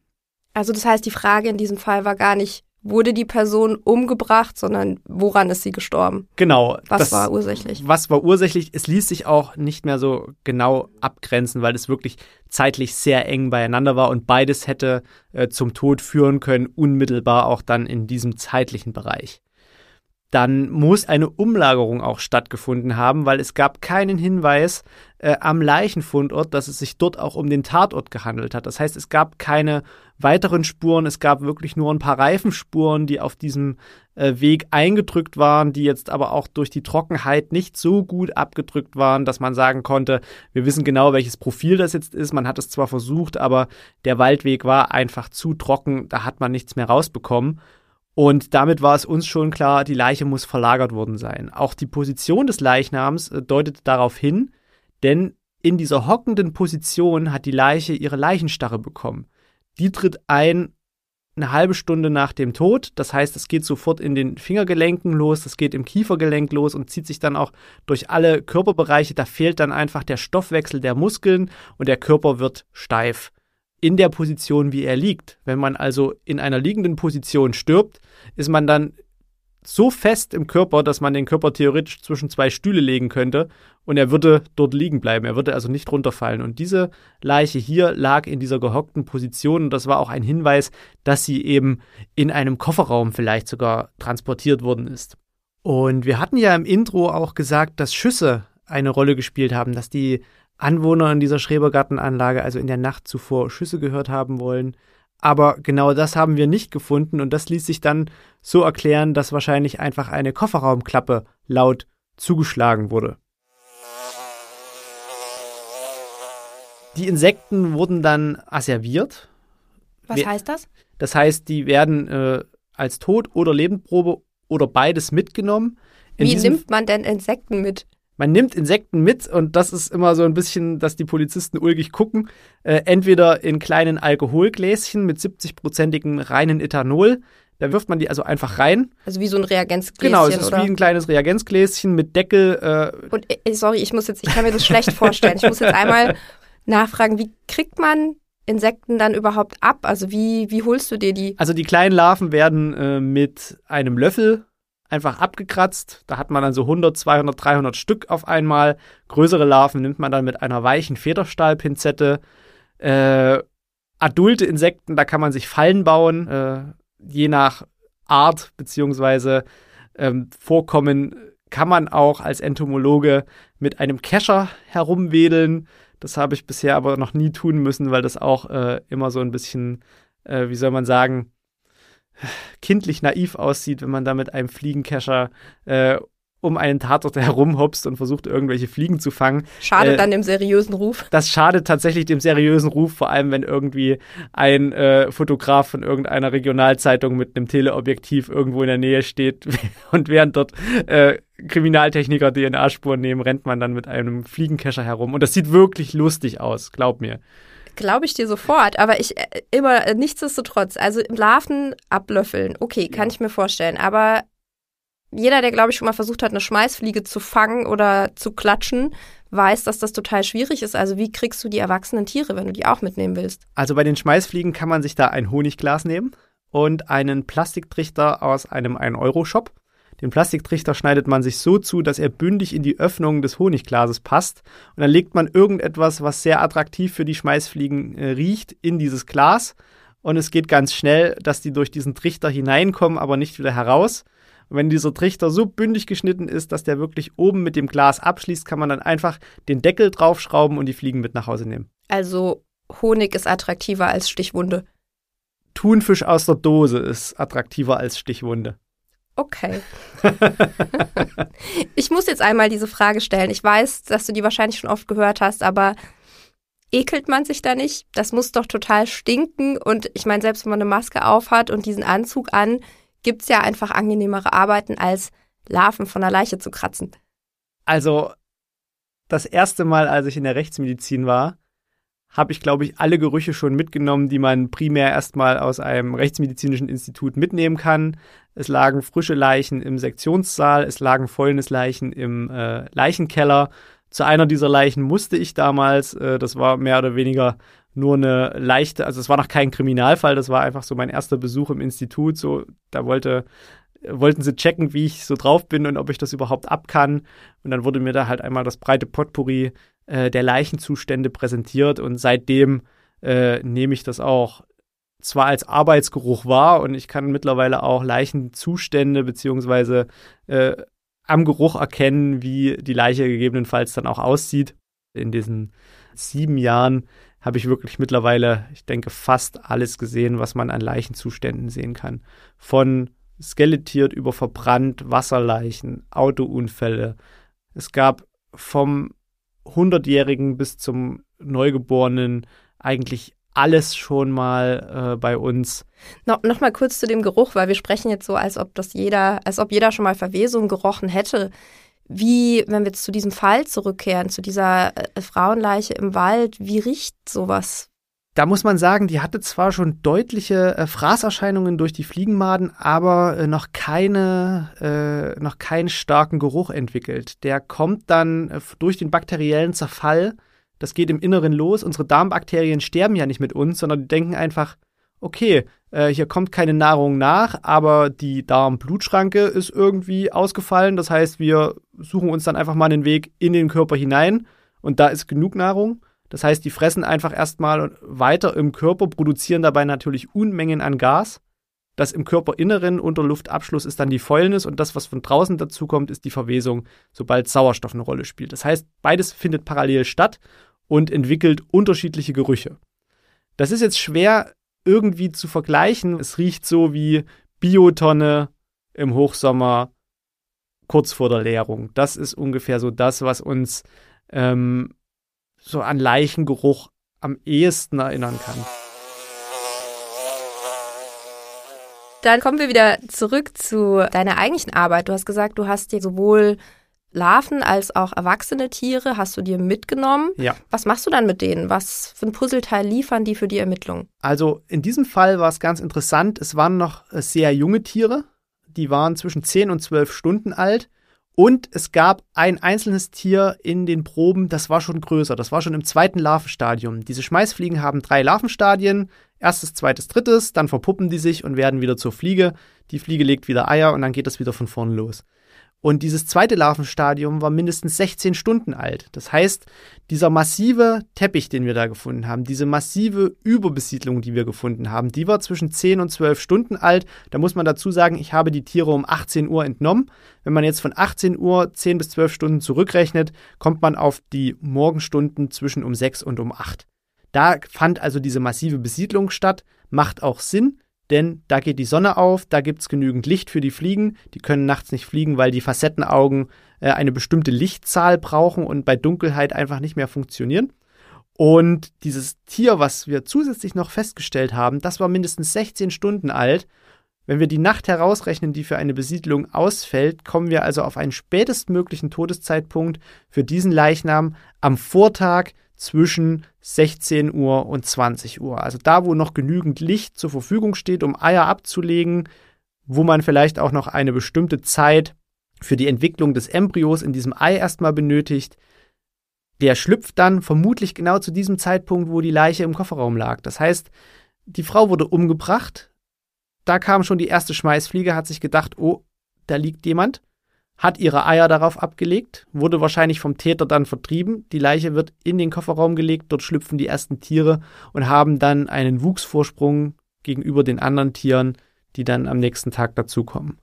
Also das heißt, die Frage in diesem Fall war gar nicht, wurde die Person umgebracht, sondern woran ist sie gestorben? Genau. Was war ursächlich? Was war ursächlich? Es ließ sich auch nicht mehr so genau abgrenzen, weil es wirklich zeitlich sehr eng beieinander war und beides hätte äh, zum Tod führen können, unmittelbar auch dann in diesem zeitlichen Bereich dann muss eine Umlagerung auch stattgefunden haben, weil es gab keinen Hinweis äh, am Leichenfundort, dass es sich dort auch um den Tatort gehandelt hat. Das heißt, es gab keine weiteren Spuren, es gab wirklich nur ein paar Reifenspuren, die auf diesem äh, Weg eingedrückt waren, die jetzt aber auch durch die Trockenheit nicht so gut abgedrückt waren, dass man sagen konnte, wir wissen genau, welches Profil das jetzt ist. Man hat es zwar versucht, aber der Waldweg war einfach zu trocken, da hat man nichts mehr rausbekommen. Und damit war es uns schon klar, die Leiche muss verlagert worden sein. Auch die Position des Leichnams äh, deutet darauf hin, denn in dieser hockenden Position hat die Leiche ihre Leichenstarre bekommen. Die tritt ein eine halbe Stunde nach dem Tod. Das heißt, es geht sofort in den Fingergelenken los, es geht im Kiefergelenk los und zieht sich dann auch durch alle Körperbereiche. Da fehlt dann einfach der Stoffwechsel der Muskeln und der Körper wird steif in der Position, wie er liegt. Wenn man also in einer liegenden Position stirbt, ist man dann so fest im Körper, dass man den Körper theoretisch zwischen zwei Stühle legen könnte und er würde dort liegen bleiben. Er würde also nicht runterfallen. Und diese Leiche hier lag in dieser gehockten Position und das war auch ein Hinweis, dass sie eben in einem Kofferraum vielleicht sogar transportiert worden ist. Und wir hatten ja im Intro auch gesagt, dass Schüsse eine Rolle gespielt haben, dass die Anwohner in dieser Schrebergartenanlage also in der Nacht zuvor Schüsse gehört haben wollen. Aber genau das haben wir nicht gefunden und das ließ sich dann so erklären, dass wahrscheinlich einfach eine Kofferraumklappe laut zugeschlagen wurde. Die Insekten wurden dann asserviert. Was heißt das? Das heißt, die werden äh, als Tod- oder Lebendprobe oder beides mitgenommen. In Wie nimmt man denn Insekten mit? Man nimmt Insekten mit und das ist immer so ein bisschen, dass die Polizisten ulgig gucken. Äh, entweder in kleinen Alkoholgläschen mit 70-prozentigem reinen Ethanol. Da wirft man die also einfach rein. Also wie so ein Reagenzgläschen. Genau, es ist oder? wie ein kleines Reagenzgläschen mit Deckel. Äh und äh, sorry, ich muss jetzt, ich kann mir das schlecht vorstellen. Ich muss jetzt einmal nachfragen, wie kriegt man Insekten dann überhaupt ab? Also wie, wie holst du dir die? Also die kleinen Larven werden äh, mit einem Löffel einfach abgekratzt. Da hat man dann so 100, 200, 300 Stück auf einmal. Größere Larven nimmt man dann mit einer weichen Federstahlpinzette. Äh, adulte Insekten, da kann man sich Fallen bauen, äh, je nach Art beziehungsweise ähm, Vorkommen kann man auch als Entomologe mit einem Kescher herumwedeln. Das habe ich bisher aber noch nie tun müssen, weil das auch äh, immer so ein bisschen, äh, wie soll man sagen, kindlich naiv aussieht, wenn man da mit einem Fliegenkescher äh, um einen Tatort herumhopst und versucht, irgendwelche Fliegen zu fangen. Schadet äh, dann dem seriösen Ruf? Das schadet tatsächlich dem seriösen Ruf, vor allem wenn irgendwie ein äh, Fotograf von irgendeiner Regionalzeitung mit einem Teleobjektiv irgendwo in der Nähe steht und während dort äh, Kriminaltechniker DNA-Spuren nehmen, rennt man dann mit einem Fliegenkescher herum. Und das sieht wirklich lustig aus, glaub mir. Glaube ich dir sofort, aber ich äh, immer äh, nichtsdestotrotz, also Larven ablöffeln, okay, kann ja. ich mir vorstellen, aber jeder, der glaube ich schon mal versucht hat, eine Schmeißfliege zu fangen oder zu klatschen, weiß, dass das total schwierig ist. Also wie kriegst du die erwachsenen Tiere, wenn du die auch mitnehmen willst? Also bei den Schmeißfliegen kann man sich da ein Honigglas nehmen und einen Plastiktrichter aus einem 1-Euro-Shop. Den Plastiktrichter schneidet man sich so zu, dass er bündig in die Öffnung des Honigglases passt. Und dann legt man irgendetwas, was sehr attraktiv für die Schmeißfliegen äh, riecht, in dieses Glas. Und es geht ganz schnell, dass die durch diesen Trichter hineinkommen, aber nicht wieder heraus. Und wenn dieser Trichter so bündig geschnitten ist, dass der wirklich oben mit dem Glas abschließt, kann man dann einfach den Deckel draufschrauben und die Fliegen mit nach Hause nehmen. Also Honig ist attraktiver als Stichwunde. Thunfisch aus der Dose ist attraktiver als Stichwunde. Okay. ich muss jetzt einmal diese Frage stellen. Ich weiß, dass du die wahrscheinlich schon oft gehört hast, aber ekelt man sich da nicht? Das muss doch total stinken. Und ich meine, selbst wenn man eine Maske aufhat und diesen Anzug an, gibt es ja einfach angenehmere Arbeiten, als Larven von der Leiche zu kratzen. Also, das erste Mal, als ich in der Rechtsmedizin war, habe ich, glaube ich, alle Gerüche schon mitgenommen, die man primär erstmal aus einem rechtsmedizinischen Institut mitnehmen kann. Es lagen frische Leichen im Sektionssaal, es lagen fäulnis Leichen im äh, Leichenkeller zu einer dieser Leichen musste ich damals, äh, das war mehr oder weniger nur eine leichte, also es war noch kein Kriminalfall, das war einfach so mein erster Besuch im Institut. So, da wollte, wollten sie checken, wie ich so drauf bin und ob ich das überhaupt ab kann. Und dann wurde mir da halt einmal das breite Potpourri äh, der Leichenzustände präsentiert und seitdem äh, nehme ich das auch zwar als Arbeitsgeruch wahr und ich kann mittlerweile auch Leichenzustände beziehungsweise äh, am Geruch erkennen, wie die Leiche gegebenenfalls dann auch aussieht. In diesen sieben Jahren habe ich wirklich mittlerweile, ich denke, fast alles gesehen, was man an Leichenzuständen sehen kann. Von skelettiert über verbrannt, Wasserleichen, Autounfälle. Es gab vom Hundertjährigen bis zum Neugeborenen eigentlich alles schon mal äh, bei uns. No, noch mal kurz zu dem Geruch, weil wir sprechen jetzt so, als ob das jeder, als ob jeder schon mal Verwesung gerochen hätte. Wie, wenn wir jetzt zu diesem Fall zurückkehren, zu dieser äh, Frauenleiche im Wald, wie riecht sowas? Da muss man sagen, die hatte zwar schon deutliche äh, Fraßerscheinungen durch die Fliegenmaden, aber äh, noch keine, äh, noch keinen starken Geruch entwickelt. Der kommt dann äh, durch den bakteriellen Zerfall das geht im Inneren los. Unsere Darmbakterien sterben ja nicht mit uns, sondern die denken einfach, okay, äh, hier kommt keine Nahrung nach, aber die Darmblutschranke ist irgendwie ausgefallen. Das heißt, wir suchen uns dann einfach mal einen Weg in den Körper hinein und da ist genug Nahrung. Das heißt, die fressen einfach erstmal weiter im Körper, produzieren dabei natürlich Unmengen an Gas. Das im Körperinneren unter Luftabschluss ist dann die Fäulnis und das, was von draußen dazukommt, ist die Verwesung, sobald Sauerstoff eine Rolle spielt. Das heißt, beides findet parallel statt und entwickelt unterschiedliche Gerüche. Das ist jetzt schwer irgendwie zu vergleichen. Es riecht so wie Biotonne im Hochsommer kurz vor der Leerung. Das ist ungefähr so das, was uns ähm, so an Leichengeruch am ehesten erinnern kann. Dann kommen wir wieder zurück zu deiner eigentlichen Arbeit. Du hast gesagt, du hast dir sowohl Larven als auch erwachsene Tiere hast du dir mitgenommen. Ja. Was machst du dann mit denen? Was für ein Puzzleteil liefern die für die Ermittlung? Also in diesem Fall war es ganz interessant. Es waren noch äh, sehr junge Tiere. Die waren zwischen 10 und 12 Stunden alt. Und es gab ein einzelnes Tier in den Proben, das war schon größer. Das war schon im zweiten Larvenstadium. Diese Schmeißfliegen haben drei Larvenstadien. Erstes, zweites, drittes. Dann verpuppen die sich und werden wieder zur Fliege. Die Fliege legt wieder Eier und dann geht es wieder von vorn los. Und dieses zweite Larvenstadium war mindestens 16 Stunden alt. Das heißt, dieser massive Teppich, den wir da gefunden haben, diese massive Überbesiedlung, die wir gefunden haben, die war zwischen 10 und 12 Stunden alt. Da muss man dazu sagen, ich habe die Tiere um 18 Uhr entnommen. Wenn man jetzt von 18 Uhr 10 bis 12 Stunden zurückrechnet, kommt man auf die Morgenstunden zwischen um 6 und um 8. Da fand also diese massive Besiedlung statt, macht auch Sinn denn da geht die Sonne auf, da gibt es genügend Licht für die Fliegen. Die können nachts nicht fliegen, weil die Facettenaugen äh, eine bestimmte Lichtzahl brauchen und bei Dunkelheit einfach nicht mehr funktionieren. Und dieses Tier, was wir zusätzlich noch festgestellt haben, das war mindestens 16 Stunden alt. Wenn wir die Nacht herausrechnen, die für eine Besiedlung ausfällt, kommen wir also auf einen spätestmöglichen Todeszeitpunkt für diesen Leichnam am Vortag zwischen 16 Uhr und 20 Uhr. Also da, wo noch genügend Licht zur Verfügung steht, um Eier abzulegen, wo man vielleicht auch noch eine bestimmte Zeit für die Entwicklung des Embryos in diesem Ei erstmal benötigt. Der schlüpft dann vermutlich genau zu diesem Zeitpunkt, wo die Leiche im Kofferraum lag. Das heißt, die Frau wurde umgebracht. Da kam schon die erste Schmeißfliege, hat sich gedacht, oh, da liegt jemand hat ihre Eier darauf abgelegt, wurde wahrscheinlich vom Täter dann vertrieben. Die Leiche wird in den Kofferraum gelegt, dort schlüpfen die ersten Tiere und haben dann einen Wuchsvorsprung gegenüber den anderen Tieren, die dann am nächsten Tag dazukommen.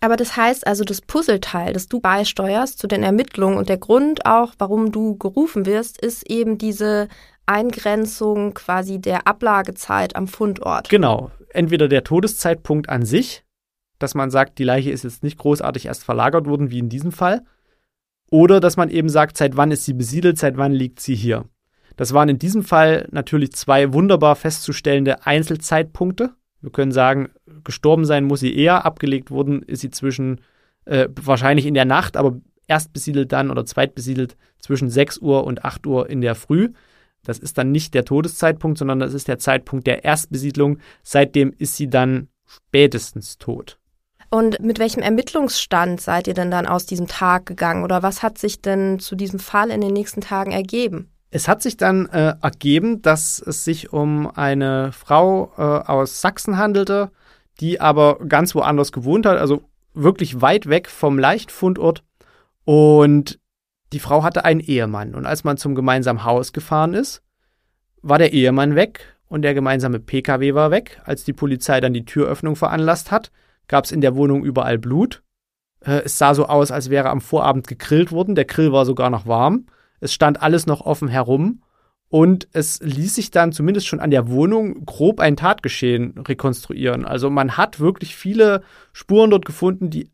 Aber das heißt also, das Puzzleteil, das du beisteuerst zu den Ermittlungen und der Grund auch, warum du gerufen wirst, ist eben diese Eingrenzung quasi der Ablagezeit am Fundort. Genau. Entweder der Todeszeitpunkt an sich, dass man sagt, die Leiche ist jetzt nicht großartig erst verlagert worden, wie in diesem Fall. Oder dass man eben sagt, seit wann ist sie besiedelt, seit wann liegt sie hier. Das waren in diesem Fall natürlich zwei wunderbar festzustellende Einzelzeitpunkte. Wir können sagen, gestorben sein muss sie eher, abgelegt worden ist sie zwischen, äh, wahrscheinlich in der Nacht, aber erst besiedelt dann oder zweitbesiedelt zwischen 6 Uhr und 8 Uhr in der Früh. Das ist dann nicht der Todeszeitpunkt, sondern das ist der Zeitpunkt der Erstbesiedlung. Seitdem ist sie dann spätestens tot. Und mit welchem Ermittlungsstand seid ihr denn dann aus diesem Tag gegangen oder was hat sich denn zu diesem Fall in den nächsten Tagen ergeben? Es hat sich dann äh, ergeben, dass es sich um eine Frau äh, aus Sachsen handelte, die aber ganz woanders gewohnt hat, also wirklich weit weg vom Leichtfundort. Und die Frau hatte einen Ehemann. Und als man zum gemeinsamen Haus gefahren ist, war der Ehemann weg und der gemeinsame Pkw war weg. Als die Polizei dann die Türöffnung veranlasst hat, gab es in der Wohnung überall Blut. Äh, es sah so aus, als wäre am Vorabend gegrillt worden. Der Grill war sogar noch warm. Es stand alles noch offen herum. Und es ließ sich dann zumindest schon an der Wohnung grob ein Tatgeschehen rekonstruieren. Also man hat wirklich viele Spuren dort gefunden, die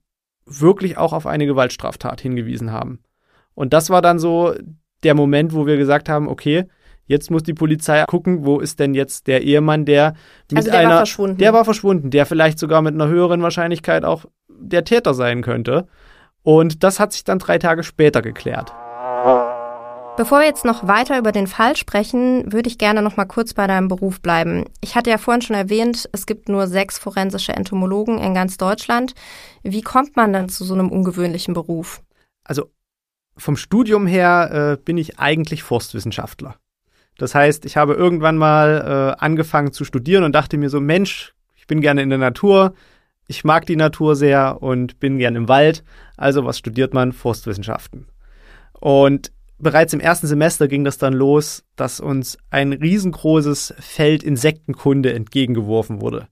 wirklich auch auf eine Gewaltstraftat hingewiesen haben. Und das war dann so der Moment, wo wir gesagt haben, okay, Jetzt muss die Polizei gucken, wo ist denn jetzt der Ehemann, der mit also der einer. War verschwunden. Der war verschwunden, der vielleicht sogar mit einer höheren Wahrscheinlichkeit auch der Täter sein könnte. Und das hat sich dann drei Tage später geklärt. Bevor wir jetzt noch weiter über den Fall sprechen, würde ich gerne noch mal kurz bei deinem Beruf bleiben. Ich hatte ja vorhin schon erwähnt, es gibt nur sechs forensische Entomologen in ganz Deutschland. Wie kommt man dann zu so einem ungewöhnlichen Beruf? Also vom Studium her äh, bin ich eigentlich Forstwissenschaftler. Das heißt, ich habe irgendwann mal äh, angefangen zu studieren und dachte mir so, Mensch, ich bin gerne in der Natur, ich mag die Natur sehr und bin gerne im Wald. Also was studiert man? Forstwissenschaften. Und bereits im ersten Semester ging das dann los, dass uns ein riesengroßes Feld Insektenkunde entgegengeworfen wurde.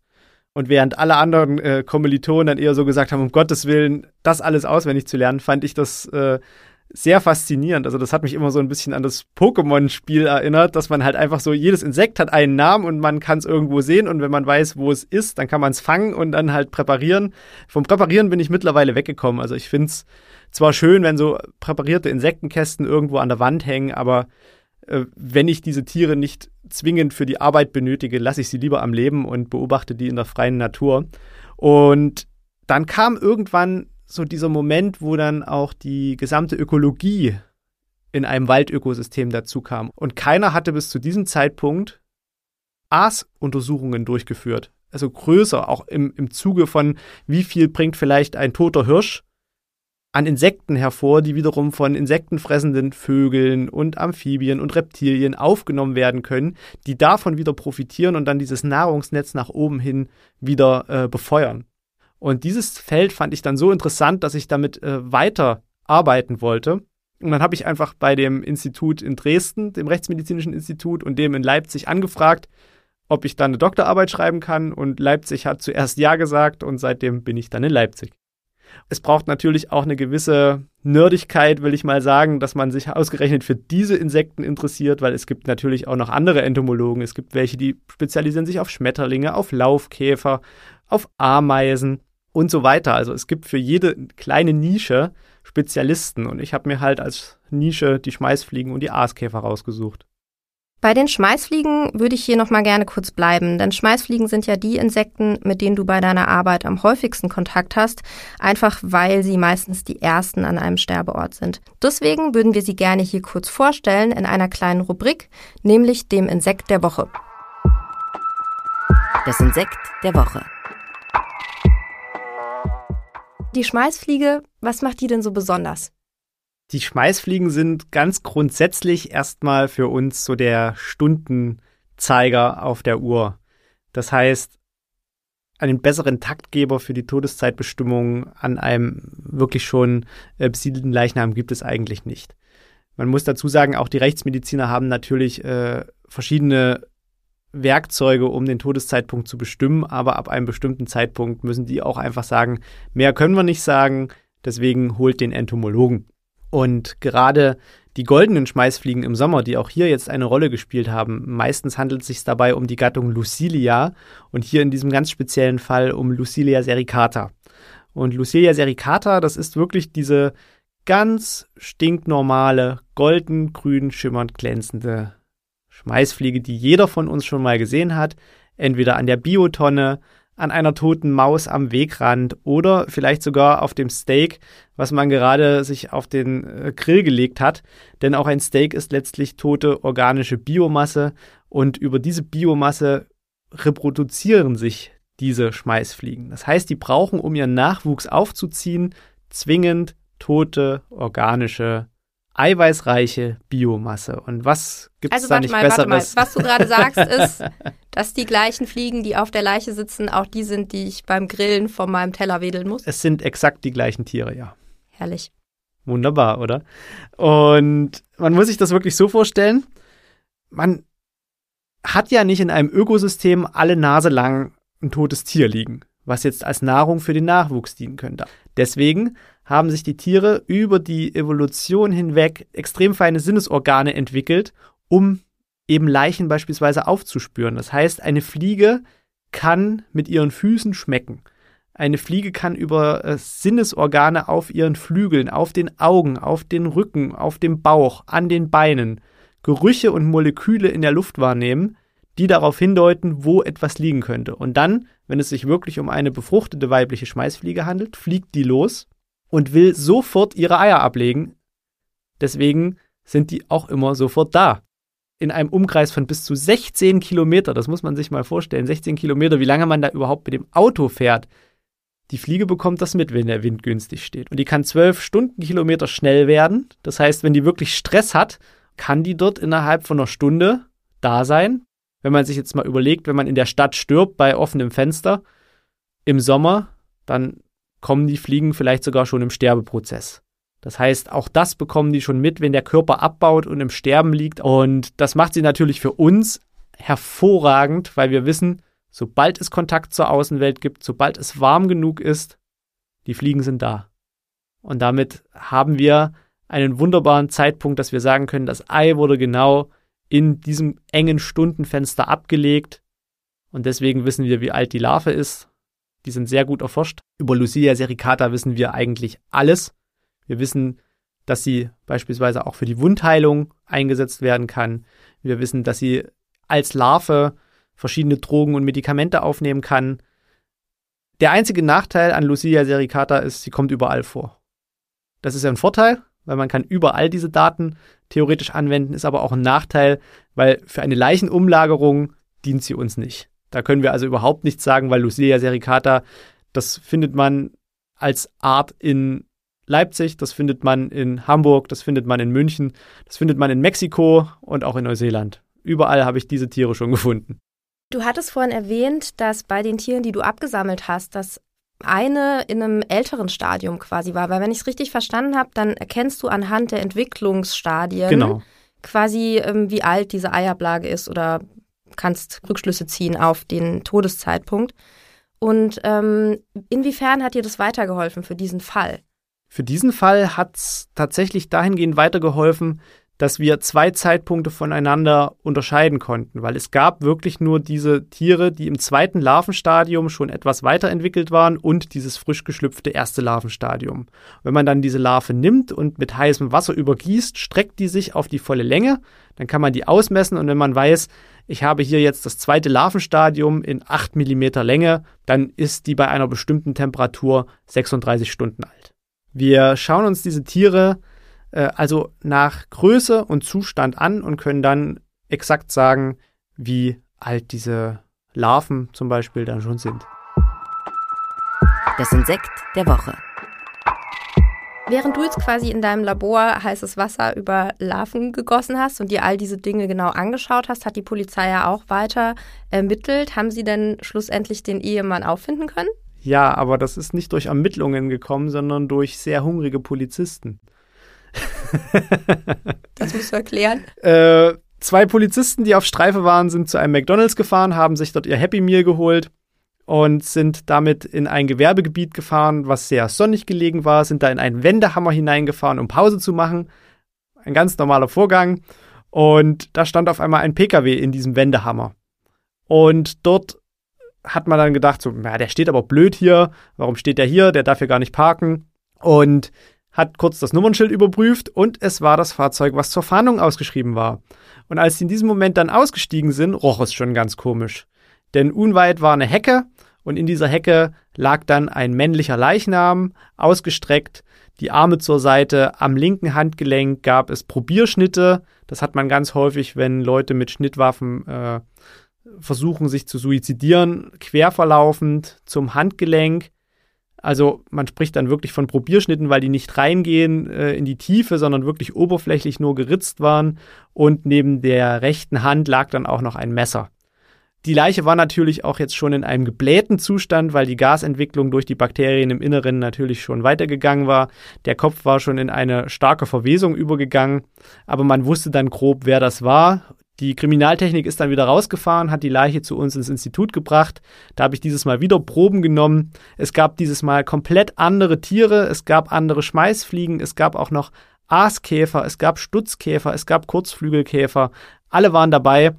Und während alle anderen äh, Kommilitonen dann eher so gesagt haben, um Gottes Willen, das alles auswendig zu lernen, fand ich das äh, sehr faszinierend. Also das hat mich immer so ein bisschen an das Pokémon-Spiel erinnert, dass man halt einfach so, jedes Insekt hat einen Namen und man kann es irgendwo sehen und wenn man weiß, wo es ist, dann kann man es fangen und dann halt präparieren. Vom Präparieren bin ich mittlerweile weggekommen. Also ich finde es zwar schön, wenn so präparierte Insektenkästen irgendwo an der Wand hängen, aber äh, wenn ich diese Tiere nicht zwingend für die Arbeit benötige, lasse ich sie lieber am Leben und beobachte die in der freien Natur. Und dann kam irgendwann so dieser Moment, wo dann auch die gesamte Ökologie in einem Waldökosystem dazu kam. Und keiner hatte bis zu diesem Zeitpunkt Aasuntersuchungen durchgeführt. Also größer, auch im, im Zuge von, wie viel bringt vielleicht ein toter Hirsch an Insekten hervor, die wiederum von insektenfressenden Vögeln und Amphibien und Reptilien aufgenommen werden können, die davon wieder profitieren und dann dieses Nahrungsnetz nach oben hin wieder äh, befeuern. Und dieses Feld fand ich dann so interessant, dass ich damit äh, weiter arbeiten wollte. Und dann habe ich einfach bei dem Institut in Dresden, dem Rechtsmedizinischen Institut und dem in Leipzig angefragt, ob ich da eine Doktorarbeit schreiben kann. Und Leipzig hat zuerst Ja gesagt und seitdem bin ich dann in Leipzig. Es braucht natürlich auch eine gewisse Nerdigkeit, will ich mal sagen, dass man sich ausgerechnet für diese Insekten interessiert, weil es gibt natürlich auch noch andere Entomologen. Es gibt welche, die spezialisieren sich auf Schmetterlinge, auf Laufkäfer, auf Ameisen und so weiter. Also es gibt für jede kleine Nische Spezialisten und ich habe mir halt als Nische die Schmeißfliegen und die Aaskäfer rausgesucht. Bei den Schmeißfliegen würde ich hier nochmal gerne kurz bleiben, denn Schmeißfliegen sind ja die Insekten, mit denen du bei deiner Arbeit am häufigsten Kontakt hast, einfach weil sie meistens die ersten an einem Sterbeort sind. Deswegen würden wir sie gerne hier kurz vorstellen in einer kleinen Rubrik, nämlich dem Insekt der Woche. Das Insekt der Woche. Die Schmeißfliege, was macht die denn so besonders? Die Schmeißfliegen sind ganz grundsätzlich erstmal für uns so der Stundenzeiger auf der Uhr. Das heißt, einen besseren Taktgeber für die Todeszeitbestimmung an einem wirklich schon äh, besiedelten Leichnam gibt es eigentlich nicht. Man muss dazu sagen, auch die Rechtsmediziner haben natürlich äh, verschiedene Werkzeuge, um den Todeszeitpunkt zu bestimmen, aber ab einem bestimmten Zeitpunkt müssen die auch einfach sagen, mehr können wir nicht sagen, deswegen holt den Entomologen. Und gerade die goldenen Schmeißfliegen im Sommer, die auch hier jetzt eine Rolle gespielt haben, meistens handelt es sich dabei um die Gattung Lucilia und hier in diesem ganz speziellen Fall um Lucilia sericata. Und Lucilia sericata, das ist wirklich diese ganz stinknormale, golden, grün, schimmernd glänzende Schmeißfliege, die jeder von uns schon mal gesehen hat. Entweder an der Biotonne, an einer toten Maus am Wegrand oder vielleicht sogar auf dem Steak, was man gerade sich auf den äh, Grill gelegt hat. Denn auch ein Steak ist letztlich tote organische Biomasse und über diese Biomasse reproduzieren sich diese Schmeißfliegen. Das heißt, die brauchen, um ihren Nachwuchs aufzuziehen, zwingend tote organische eiweißreiche Biomasse. Und was gibt es also, da nicht mal, Besseres? Was du gerade sagst, ist, dass die gleichen Fliegen, die auf der Leiche sitzen, auch die sind, die ich beim Grillen von meinem Teller wedeln muss? Es sind exakt die gleichen Tiere, ja. Herrlich. Wunderbar, oder? Und man muss sich das wirklich so vorstellen, man hat ja nicht in einem Ökosystem alle Nase lang ein totes Tier liegen, was jetzt als Nahrung für den Nachwuchs dienen könnte. Deswegen haben sich die Tiere über die Evolution hinweg extrem feine Sinnesorgane entwickelt, um eben Leichen beispielsweise aufzuspüren. Das heißt, eine Fliege kann mit ihren Füßen schmecken. Eine Fliege kann über äh, Sinnesorgane auf ihren Flügeln, auf den Augen, auf den Rücken, auf dem Bauch, an den Beinen Gerüche und Moleküle in der Luft wahrnehmen, die darauf hindeuten, wo etwas liegen könnte. Und dann, wenn es sich wirklich um eine befruchtete weibliche Schmeißfliege handelt, fliegt die los und will sofort ihre Eier ablegen. Deswegen sind die auch immer sofort da. In einem Umkreis von bis zu 16 Kilometer, das muss man sich mal vorstellen, 16 Kilometer, wie lange man da überhaupt mit dem Auto fährt. Die Fliege bekommt das mit, wenn der Wind günstig steht. Und die kann 12 Stundenkilometer schnell werden. Das heißt, wenn die wirklich Stress hat, kann die dort innerhalb von einer Stunde da sein. Wenn man sich jetzt mal überlegt, wenn man in der Stadt stirbt bei offenem Fenster im Sommer, dann kommen die Fliegen vielleicht sogar schon im Sterbeprozess. Das heißt, auch das bekommen die schon mit, wenn der Körper abbaut und im Sterben liegt. Und das macht sie natürlich für uns hervorragend, weil wir wissen, sobald es Kontakt zur Außenwelt gibt, sobald es warm genug ist, die Fliegen sind da. Und damit haben wir einen wunderbaren Zeitpunkt, dass wir sagen können, das Ei wurde genau in diesem engen Stundenfenster abgelegt. Und deswegen wissen wir, wie alt die Larve ist. Die sind sehr gut erforscht. Über Lucia sericata wissen wir eigentlich alles. Wir wissen, dass sie beispielsweise auch für die Wundheilung eingesetzt werden kann. Wir wissen, dass sie als Larve verschiedene Drogen und Medikamente aufnehmen kann. Der einzige Nachteil an Lucia sericata ist, sie kommt überall vor. Das ist ein Vorteil, weil man kann überall diese Daten theoretisch anwenden, ist aber auch ein Nachteil, weil für eine Leichenumlagerung dient sie uns nicht. Da können wir also überhaupt nichts sagen, weil Lucia sericata, das findet man als Art in Leipzig, das findet man in Hamburg, das findet man in München, das findet man in Mexiko und auch in Neuseeland. Überall habe ich diese Tiere schon gefunden. Du hattest vorhin erwähnt, dass bei den Tieren, die du abgesammelt hast, dass eine in einem älteren Stadium quasi war. Weil wenn ich es richtig verstanden habe, dann erkennst du anhand der Entwicklungsstadien genau. quasi, ähm, wie alt diese Eiablage ist oder kannst Rückschlüsse ziehen auf den Todeszeitpunkt. Und ähm, inwiefern hat dir das weitergeholfen für diesen Fall? Für diesen Fall hat es tatsächlich dahingehend weitergeholfen, dass wir zwei Zeitpunkte voneinander unterscheiden konnten, weil es gab wirklich nur diese Tiere, die im zweiten Larvenstadium schon etwas weiterentwickelt waren und dieses frisch geschlüpfte erste Larvenstadium. Wenn man dann diese Larve nimmt und mit heißem Wasser übergießt, streckt die sich auf die volle Länge, dann kann man die ausmessen und wenn man weiß, ich habe hier jetzt das zweite Larvenstadium in 8 mm Länge, dann ist die bei einer bestimmten Temperatur 36 Stunden alt. Wir schauen uns diese Tiere äh, also nach Größe und Zustand an und können dann exakt sagen, wie alt diese Larven zum Beispiel dann schon sind. Das Insekt der Woche. Während du jetzt quasi in deinem Labor heißes Wasser über Larven gegossen hast und dir all diese Dinge genau angeschaut hast, hat die Polizei ja auch weiter ermittelt. Haben sie denn schlussendlich den Ehemann auffinden können? Ja, aber das ist nicht durch Ermittlungen gekommen, sondern durch sehr hungrige Polizisten. das musst du erklären. Äh, zwei Polizisten, die auf Streife waren, sind zu einem McDonalds gefahren, haben sich dort ihr Happy Meal geholt und sind damit in ein Gewerbegebiet gefahren, was sehr sonnig gelegen war, sind da in einen Wendehammer hineingefahren, um Pause zu machen. Ein ganz normaler Vorgang. Und da stand auf einmal ein PKW in diesem Wendehammer. Und dort hat man dann gedacht, so, na, der steht aber blöd hier, warum steht der hier, der darf hier gar nicht parken. Und hat kurz das Nummernschild überprüft und es war das Fahrzeug, was zur Fahndung ausgeschrieben war. Und als sie in diesem Moment dann ausgestiegen sind, roch es schon ganz komisch. Denn unweit war eine Hecke und in dieser Hecke lag dann ein männlicher Leichnam, ausgestreckt, die Arme zur Seite, am linken Handgelenk gab es Probierschnitte. Das hat man ganz häufig, wenn Leute mit Schnittwaffen äh, versuchen, sich zu suizidieren, querverlaufend zum Handgelenk. Also man spricht dann wirklich von Probierschnitten, weil die nicht reingehen äh, in die Tiefe, sondern wirklich oberflächlich nur geritzt waren. Und neben der rechten Hand lag dann auch noch ein Messer. Die Leiche war natürlich auch jetzt schon in einem geblähten Zustand, weil die Gasentwicklung durch die Bakterien im Inneren natürlich schon weitergegangen war. Der Kopf war schon in eine starke Verwesung übergegangen, aber man wusste dann grob, wer das war. Die Kriminaltechnik ist dann wieder rausgefahren, hat die Leiche zu uns ins Institut gebracht. Da habe ich dieses Mal wieder Proben genommen. Es gab dieses Mal komplett andere Tiere, es gab andere Schmeißfliegen, es gab auch noch Aaskäfer, es gab Stutzkäfer, es gab Kurzflügelkäfer. Alle waren dabei.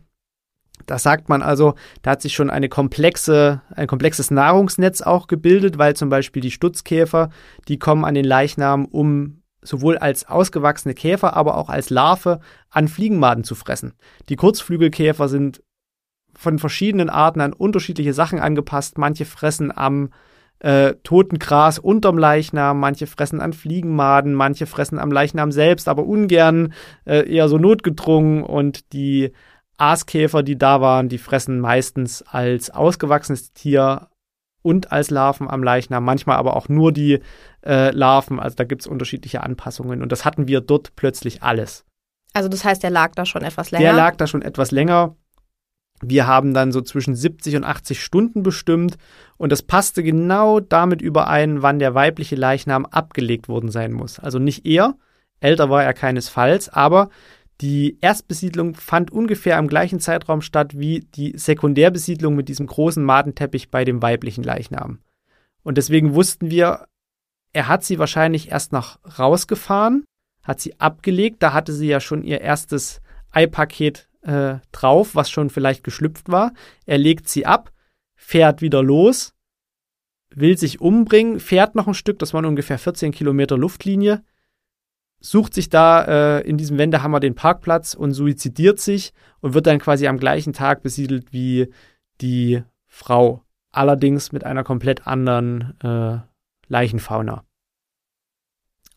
Da sagt man also, da hat sich schon eine komplexe, ein komplexes Nahrungsnetz auch gebildet, weil zum Beispiel die Stutzkäfer, die kommen an den Leichnam, um sowohl als ausgewachsene Käfer, aber auch als Larve an Fliegenmaden zu fressen. Die Kurzflügelkäfer sind von verschiedenen Arten an unterschiedliche Sachen angepasst. Manche fressen am äh, toten Gras unterm Leichnam, manche fressen an Fliegenmaden, manche fressen am Leichnam selbst, aber ungern, äh, eher so notgedrungen. Und die Aaskäfer, die da waren, die fressen meistens als ausgewachsenes Tier und als Larven am Leichnam, manchmal aber auch nur die äh, Larven. Also da gibt es unterschiedliche Anpassungen und das hatten wir dort plötzlich alles. Also das heißt, der lag da schon etwas länger? Der lag da schon etwas länger. Wir haben dann so zwischen 70 und 80 Stunden bestimmt und das passte genau damit überein, wann der weibliche Leichnam abgelegt worden sein muss. Also nicht er, älter war er keinesfalls, aber die Erstbesiedlung fand ungefähr im gleichen Zeitraum statt wie die Sekundärbesiedlung mit diesem großen Madenteppich bei dem weiblichen Leichnam. Und deswegen wussten wir, er hat sie wahrscheinlich erst noch rausgefahren, hat sie abgelegt, da hatte sie ja schon ihr erstes Eipaket äh, drauf, was schon vielleicht geschlüpft war. Er legt sie ab, fährt wieder los, will sich umbringen, fährt noch ein Stück, das waren ungefähr 14 Kilometer Luftlinie, sucht sich da äh, in diesem Wendehammer den Parkplatz und suizidiert sich und wird dann quasi am gleichen Tag besiedelt wie die Frau. Allerdings mit einer komplett anderen äh, Leichenfauna.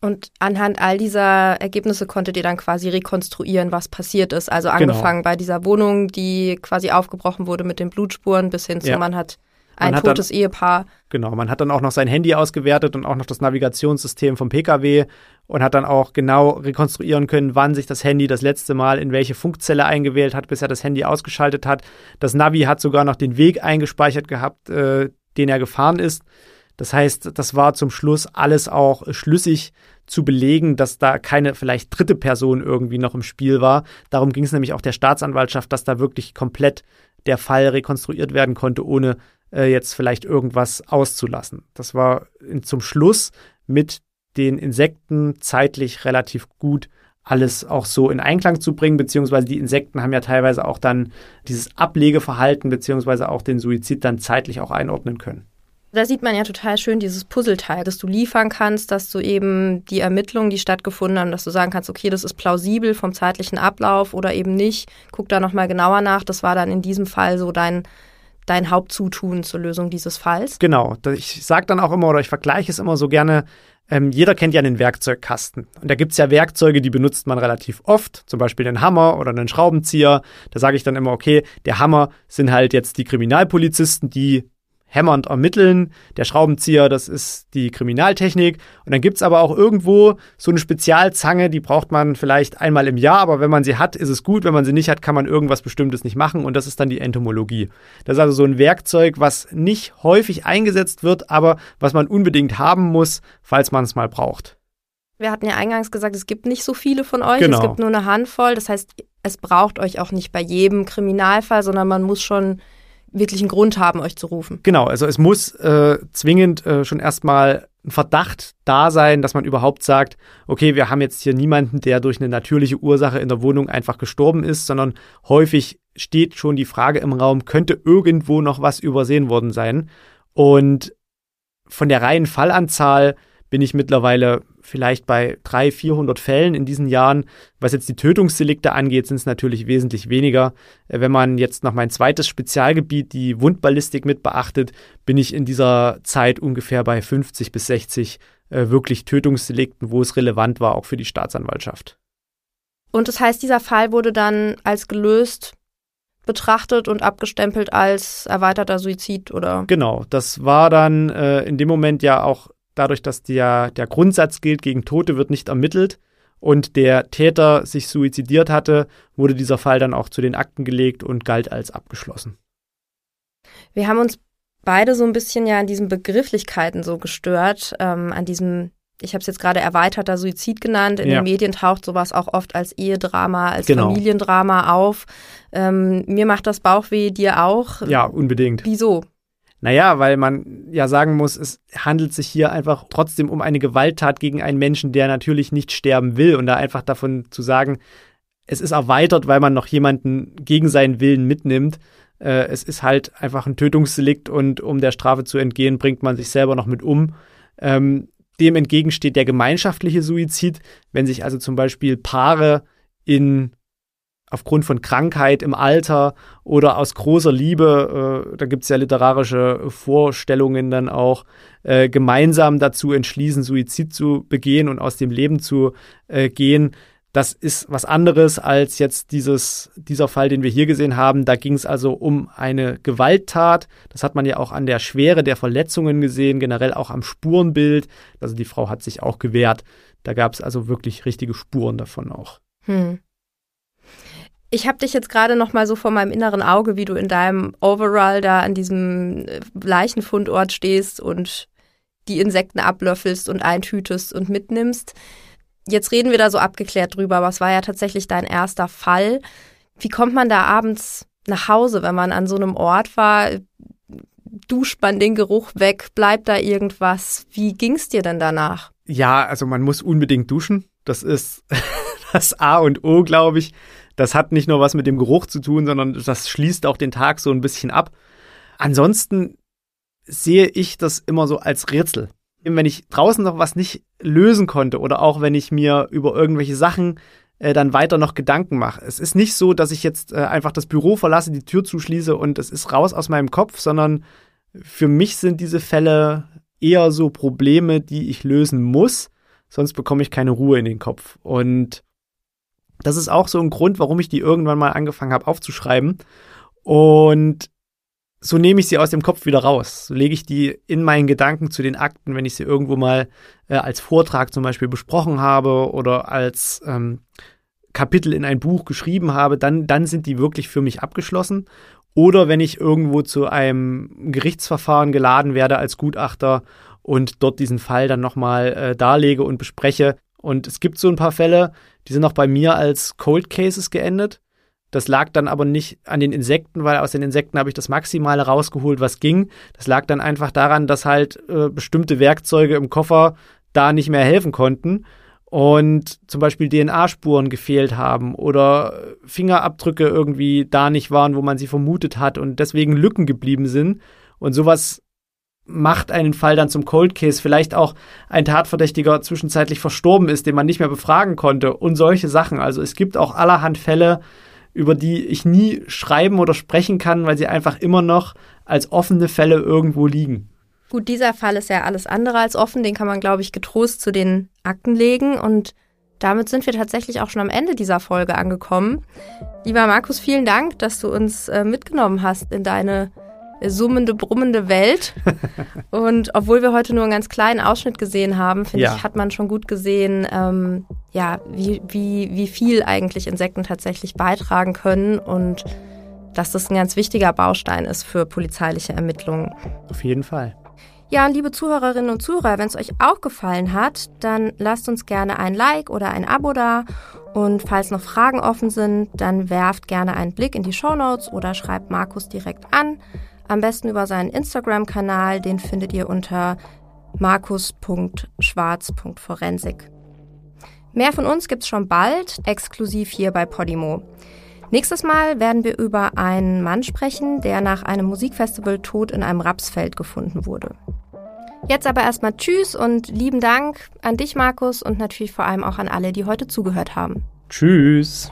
Und anhand all dieser Ergebnisse konntet ihr dann quasi rekonstruieren, was passiert ist. Also genau. angefangen genau. bei dieser Wohnung, die quasi aufgebrochen wurde mit den Blutspuren, bis hin zu ja. man hat ein man totes dann, Ehepaar. Genau, man hat dann auch noch sein Handy ausgewertet und auch noch das Navigationssystem vom Pkw und hat dann auch genau rekonstruieren können, wann sich das Handy das letzte Mal in welche Funkzelle eingewählt hat, bis er das Handy ausgeschaltet hat. Das Navi hat sogar noch den Weg eingespeichert gehabt, äh, den er gefahren ist. Das heißt, das war zum Schluss alles auch schlüssig zu belegen, dass da keine vielleicht dritte Person irgendwie noch im Spiel war. Darum ging es nämlich auch der Staatsanwaltschaft, dass da wirklich komplett der Fall rekonstruiert werden konnte, ohne äh, jetzt vielleicht irgendwas auszulassen. Das war in, zum Schluss mit den Insekten zeitlich relativ gut alles auch so in Einklang zu bringen, beziehungsweise die Insekten haben ja teilweise auch dann dieses Ablegeverhalten, beziehungsweise auch den Suizid dann zeitlich auch einordnen können. Da sieht man ja total schön dieses Puzzleteil, dass du liefern kannst, dass du eben die Ermittlungen, die stattgefunden haben, dass du sagen kannst, okay, das ist plausibel vom zeitlichen Ablauf oder eben nicht. Guck da nochmal genauer nach. Das war dann in diesem Fall so dein dein Hauptzutun zur Lösung dieses Falls? Genau. Ich sage dann auch immer oder ich vergleiche es immer so gerne. Ähm, jeder kennt ja einen Werkzeugkasten. Und da gibt es ja Werkzeuge, die benutzt man relativ oft, zum Beispiel einen Hammer oder einen Schraubenzieher. Da sage ich dann immer, okay, der Hammer sind halt jetzt die Kriminalpolizisten, die hämmernd ermitteln. Der Schraubenzieher, das ist die Kriminaltechnik. Und dann gibt es aber auch irgendwo so eine Spezialzange, die braucht man vielleicht einmal im Jahr, aber wenn man sie hat, ist es gut. Wenn man sie nicht hat, kann man irgendwas Bestimmtes nicht machen. Und das ist dann die Entomologie. Das ist also so ein Werkzeug, was nicht häufig eingesetzt wird, aber was man unbedingt haben muss, falls man es mal braucht. Wir hatten ja eingangs gesagt, es gibt nicht so viele von euch, genau. es gibt nur eine Handvoll. Das heißt, es braucht euch auch nicht bei jedem Kriminalfall, sondern man muss schon wirklich einen Grund haben, euch zu rufen. Genau, also es muss äh, zwingend äh, schon erstmal ein Verdacht da sein, dass man überhaupt sagt, okay, wir haben jetzt hier niemanden, der durch eine natürliche Ursache in der Wohnung einfach gestorben ist, sondern häufig steht schon die Frage im Raum, könnte irgendwo noch was übersehen worden sein? Und von der reinen Fallanzahl bin ich mittlerweile vielleicht bei 300, 400 Fällen in diesen Jahren. Was jetzt die Tötungsdelikte angeht, sind es natürlich wesentlich weniger. Äh, wenn man jetzt noch mein zweites Spezialgebiet, die Wundballistik, mit beachtet, bin ich in dieser Zeit ungefähr bei 50 bis 60 äh, wirklich Tötungsdelikten, wo es relevant war, auch für die Staatsanwaltschaft. Und das heißt, dieser Fall wurde dann als gelöst betrachtet und abgestempelt als erweiterter Suizid oder? Genau, das war dann äh, in dem Moment ja auch dadurch, dass der, der Grundsatz gilt, gegen Tote wird nicht ermittelt und der Täter sich suizidiert hatte, wurde dieser Fall dann auch zu den Akten gelegt und galt als abgeschlossen. Wir haben uns beide so ein bisschen ja an diesen Begrifflichkeiten so gestört, ähm, an diesem, ich habe es jetzt gerade erweiterter Suizid genannt. In ja. den Medien taucht sowas auch oft als Ehedrama, als genau. Familiendrama auf. Ähm, mir macht das Bauchweh, dir auch. Ja, unbedingt. Wieso? Naja, weil man ja sagen muss, es handelt sich hier einfach trotzdem um eine Gewalttat gegen einen Menschen, der natürlich nicht sterben will. Und da einfach davon zu sagen, es ist erweitert, weil man noch jemanden gegen seinen Willen mitnimmt. Äh, es ist halt einfach ein Tötungsdelikt und um der Strafe zu entgehen, bringt man sich selber noch mit um. Ähm, dem entgegen steht der gemeinschaftliche Suizid, wenn sich also zum Beispiel Paare in aufgrund von Krankheit im Alter oder aus großer Liebe, äh, da gibt es ja literarische Vorstellungen dann auch, äh, gemeinsam dazu entschließen, Suizid zu begehen und aus dem Leben zu äh, gehen. Das ist was anderes als jetzt dieses, dieser Fall, den wir hier gesehen haben. Da ging es also um eine Gewalttat. Das hat man ja auch an der Schwere der Verletzungen gesehen, generell auch am Spurenbild. Also die Frau hat sich auch gewehrt. Da gab es also wirklich richtige Spuren davon auch. Hm. Ich habe dich jetzt gerade noch mal so vor meinem inneren Auge, wie du in deinem Overall da an diesem äh, Leichenfundort stehst und die Insekten ablöffelst und eintütest und mitnimmst. Jetzt reden wir da so abgeklärt drüber, aber es war ja tatsächlich dein erster Fall. Wie kommt man da abends nach Hause, wenn man an so einem Ort war? Duscht man den Geruch weg? Bleibt da irgendwas? Wie ging es dir denn danach? Ja, also man muss unbedingt duschen. Das ist das A und O, glaube ich. Das hat nicht nur was mit dem Geruch zu tun, sondern das schließt auch den Tag so ein bisschen ab. Ansonsten sehe ich das immer so als Rätsel. Wenn ich draußen noch was nicht lösen konnte oder auch wenn ich mir über irgendwelche Sachen äh, dann weiter noch Gedanken mache. Es ist nicht so, dass ich jetzt äh, einfach das Büro verlasse, die Tür zuschließe und es ist raus aus meinem Kopf, sondern für mich sind diese Fälle eher so Probleme, die ich lösen muss, sonst bekomme ich keine Ruhe in den Kopf. Und das ist auch so ein Grund, warum ich die irgendwann mal angefangen habe aufzuschreiben. Und so nehme ich sie aus dem Kopf wieder raus. So lege ich die in meinen Gedanken zu den Akten, wenn ich sie irgendwo mal äh, als Vortrag zum Beispiel besprochen habe oder als ähm, Kapitel in ein Buch geschrieben habe, dann, dann sind die wirklich für mich abgeschlossen. Oder wenn ich irgendwo zu einem Gerichtsverfahren geladen werde als Gutachter und dort diesen Fall dann nochmal äh, darlege und bespreche. Und es gibt so ein paar Fälle, die sind auch bei mir als Cold Cases geendet. Das lag dann aber nicht an den Insekten, weil aus den Insekten habe ich das Maximale rausgeholt, was ging. Das lag dann einfach daran, dass halt äh, bestimmte Werkzeuge im Koffer da nicht mehr helfen konnten und zum Beispiel DNA-Spuren gefehlt haben oder Fingerabdrücke irgendwie da nicht waren, wo man sie vermutet hat und deswegen Lücken geblieben sind. Und sowas macht einen Fall dann zum Cold Case, vielleicht auch ein Tatverdächtiger zwischenzeitlich verstorben ist, den man nicht mehr befragen konnte und solche Sachen. Also es gibt auch allerhand Fälle, über die ich nie schreiben oder sprechen kann, weil sie einfach immer noch als offene Fälle irgendwo liegen. Gut, dieser Fall ist ja alles andere als offen, den kann man, glaube ich, getrost zu den Akten legen und damit sind wir tatsächlich auch schon am Ende dieser Folge angekommen. Lieber Markus, vielen Dank, dass du uns äh, mitgenommen hast in deine summende, brummende Welt. Und obwohl wir heute nur einen ganz kleinen Ausschnitt gesehen haben, finde ja. ich, hat man schon gut gesehen, ähm, ja, wie, wie, wie viel eigentlich Insekten tatsächlich beitragen können und dass das ein ganz wichtiger Baustein ist für polizeiliche Ermittlungen. Auf jeden Fall. Ja, liebe Zuhörerinnen und Zuhörer, wenn es euch auch gefallen hat, dann lasst uns gerne ein Like oder ein Abo da. Und falls noch Fragen offen sind, dann werft gerne einen Blick in die Show Notes oder schreibt Markus direkt an. Am besten über seinen Instagram-Kanal, den findet ihr unter markus.schwarz.forensik. Mehr von uns gibt's schon bald, exklusiv hier bei Podimo. Nächstes Mal werden wir über einen Mann sprechen, der nach einem Musikfestival tot in einem Rapsfeld gefunden wurde. Jetzt aber erstmal Tschüss und lieben Dank an dich, Markus, und natürlich vor allem auch an alle, die heute zugehört haben. Tschüss.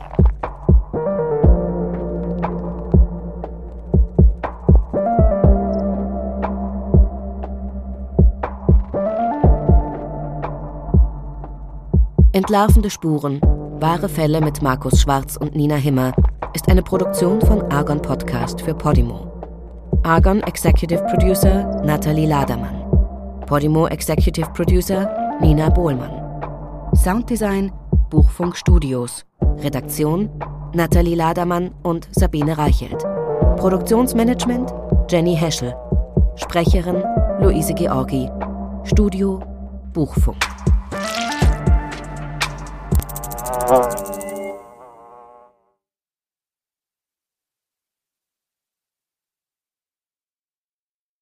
Entlarvende Spuren. Wahre Fälle mit Markus Schwarz und Nina Himmer ist eine Produktion von Argon Podcast für Podimo. Argon Executive Producer Nathalie Ladermann. Podimo Executive Producer Nina Bohlmann. Sounddesign Buchfunk Studios. Redaktion Nathalie Ladermann und Sabine Reichelt. Produktionsmanagement Jenny Heschel. Sprecherin Luise Georgi. Studio Buchfunk. Uh-huh.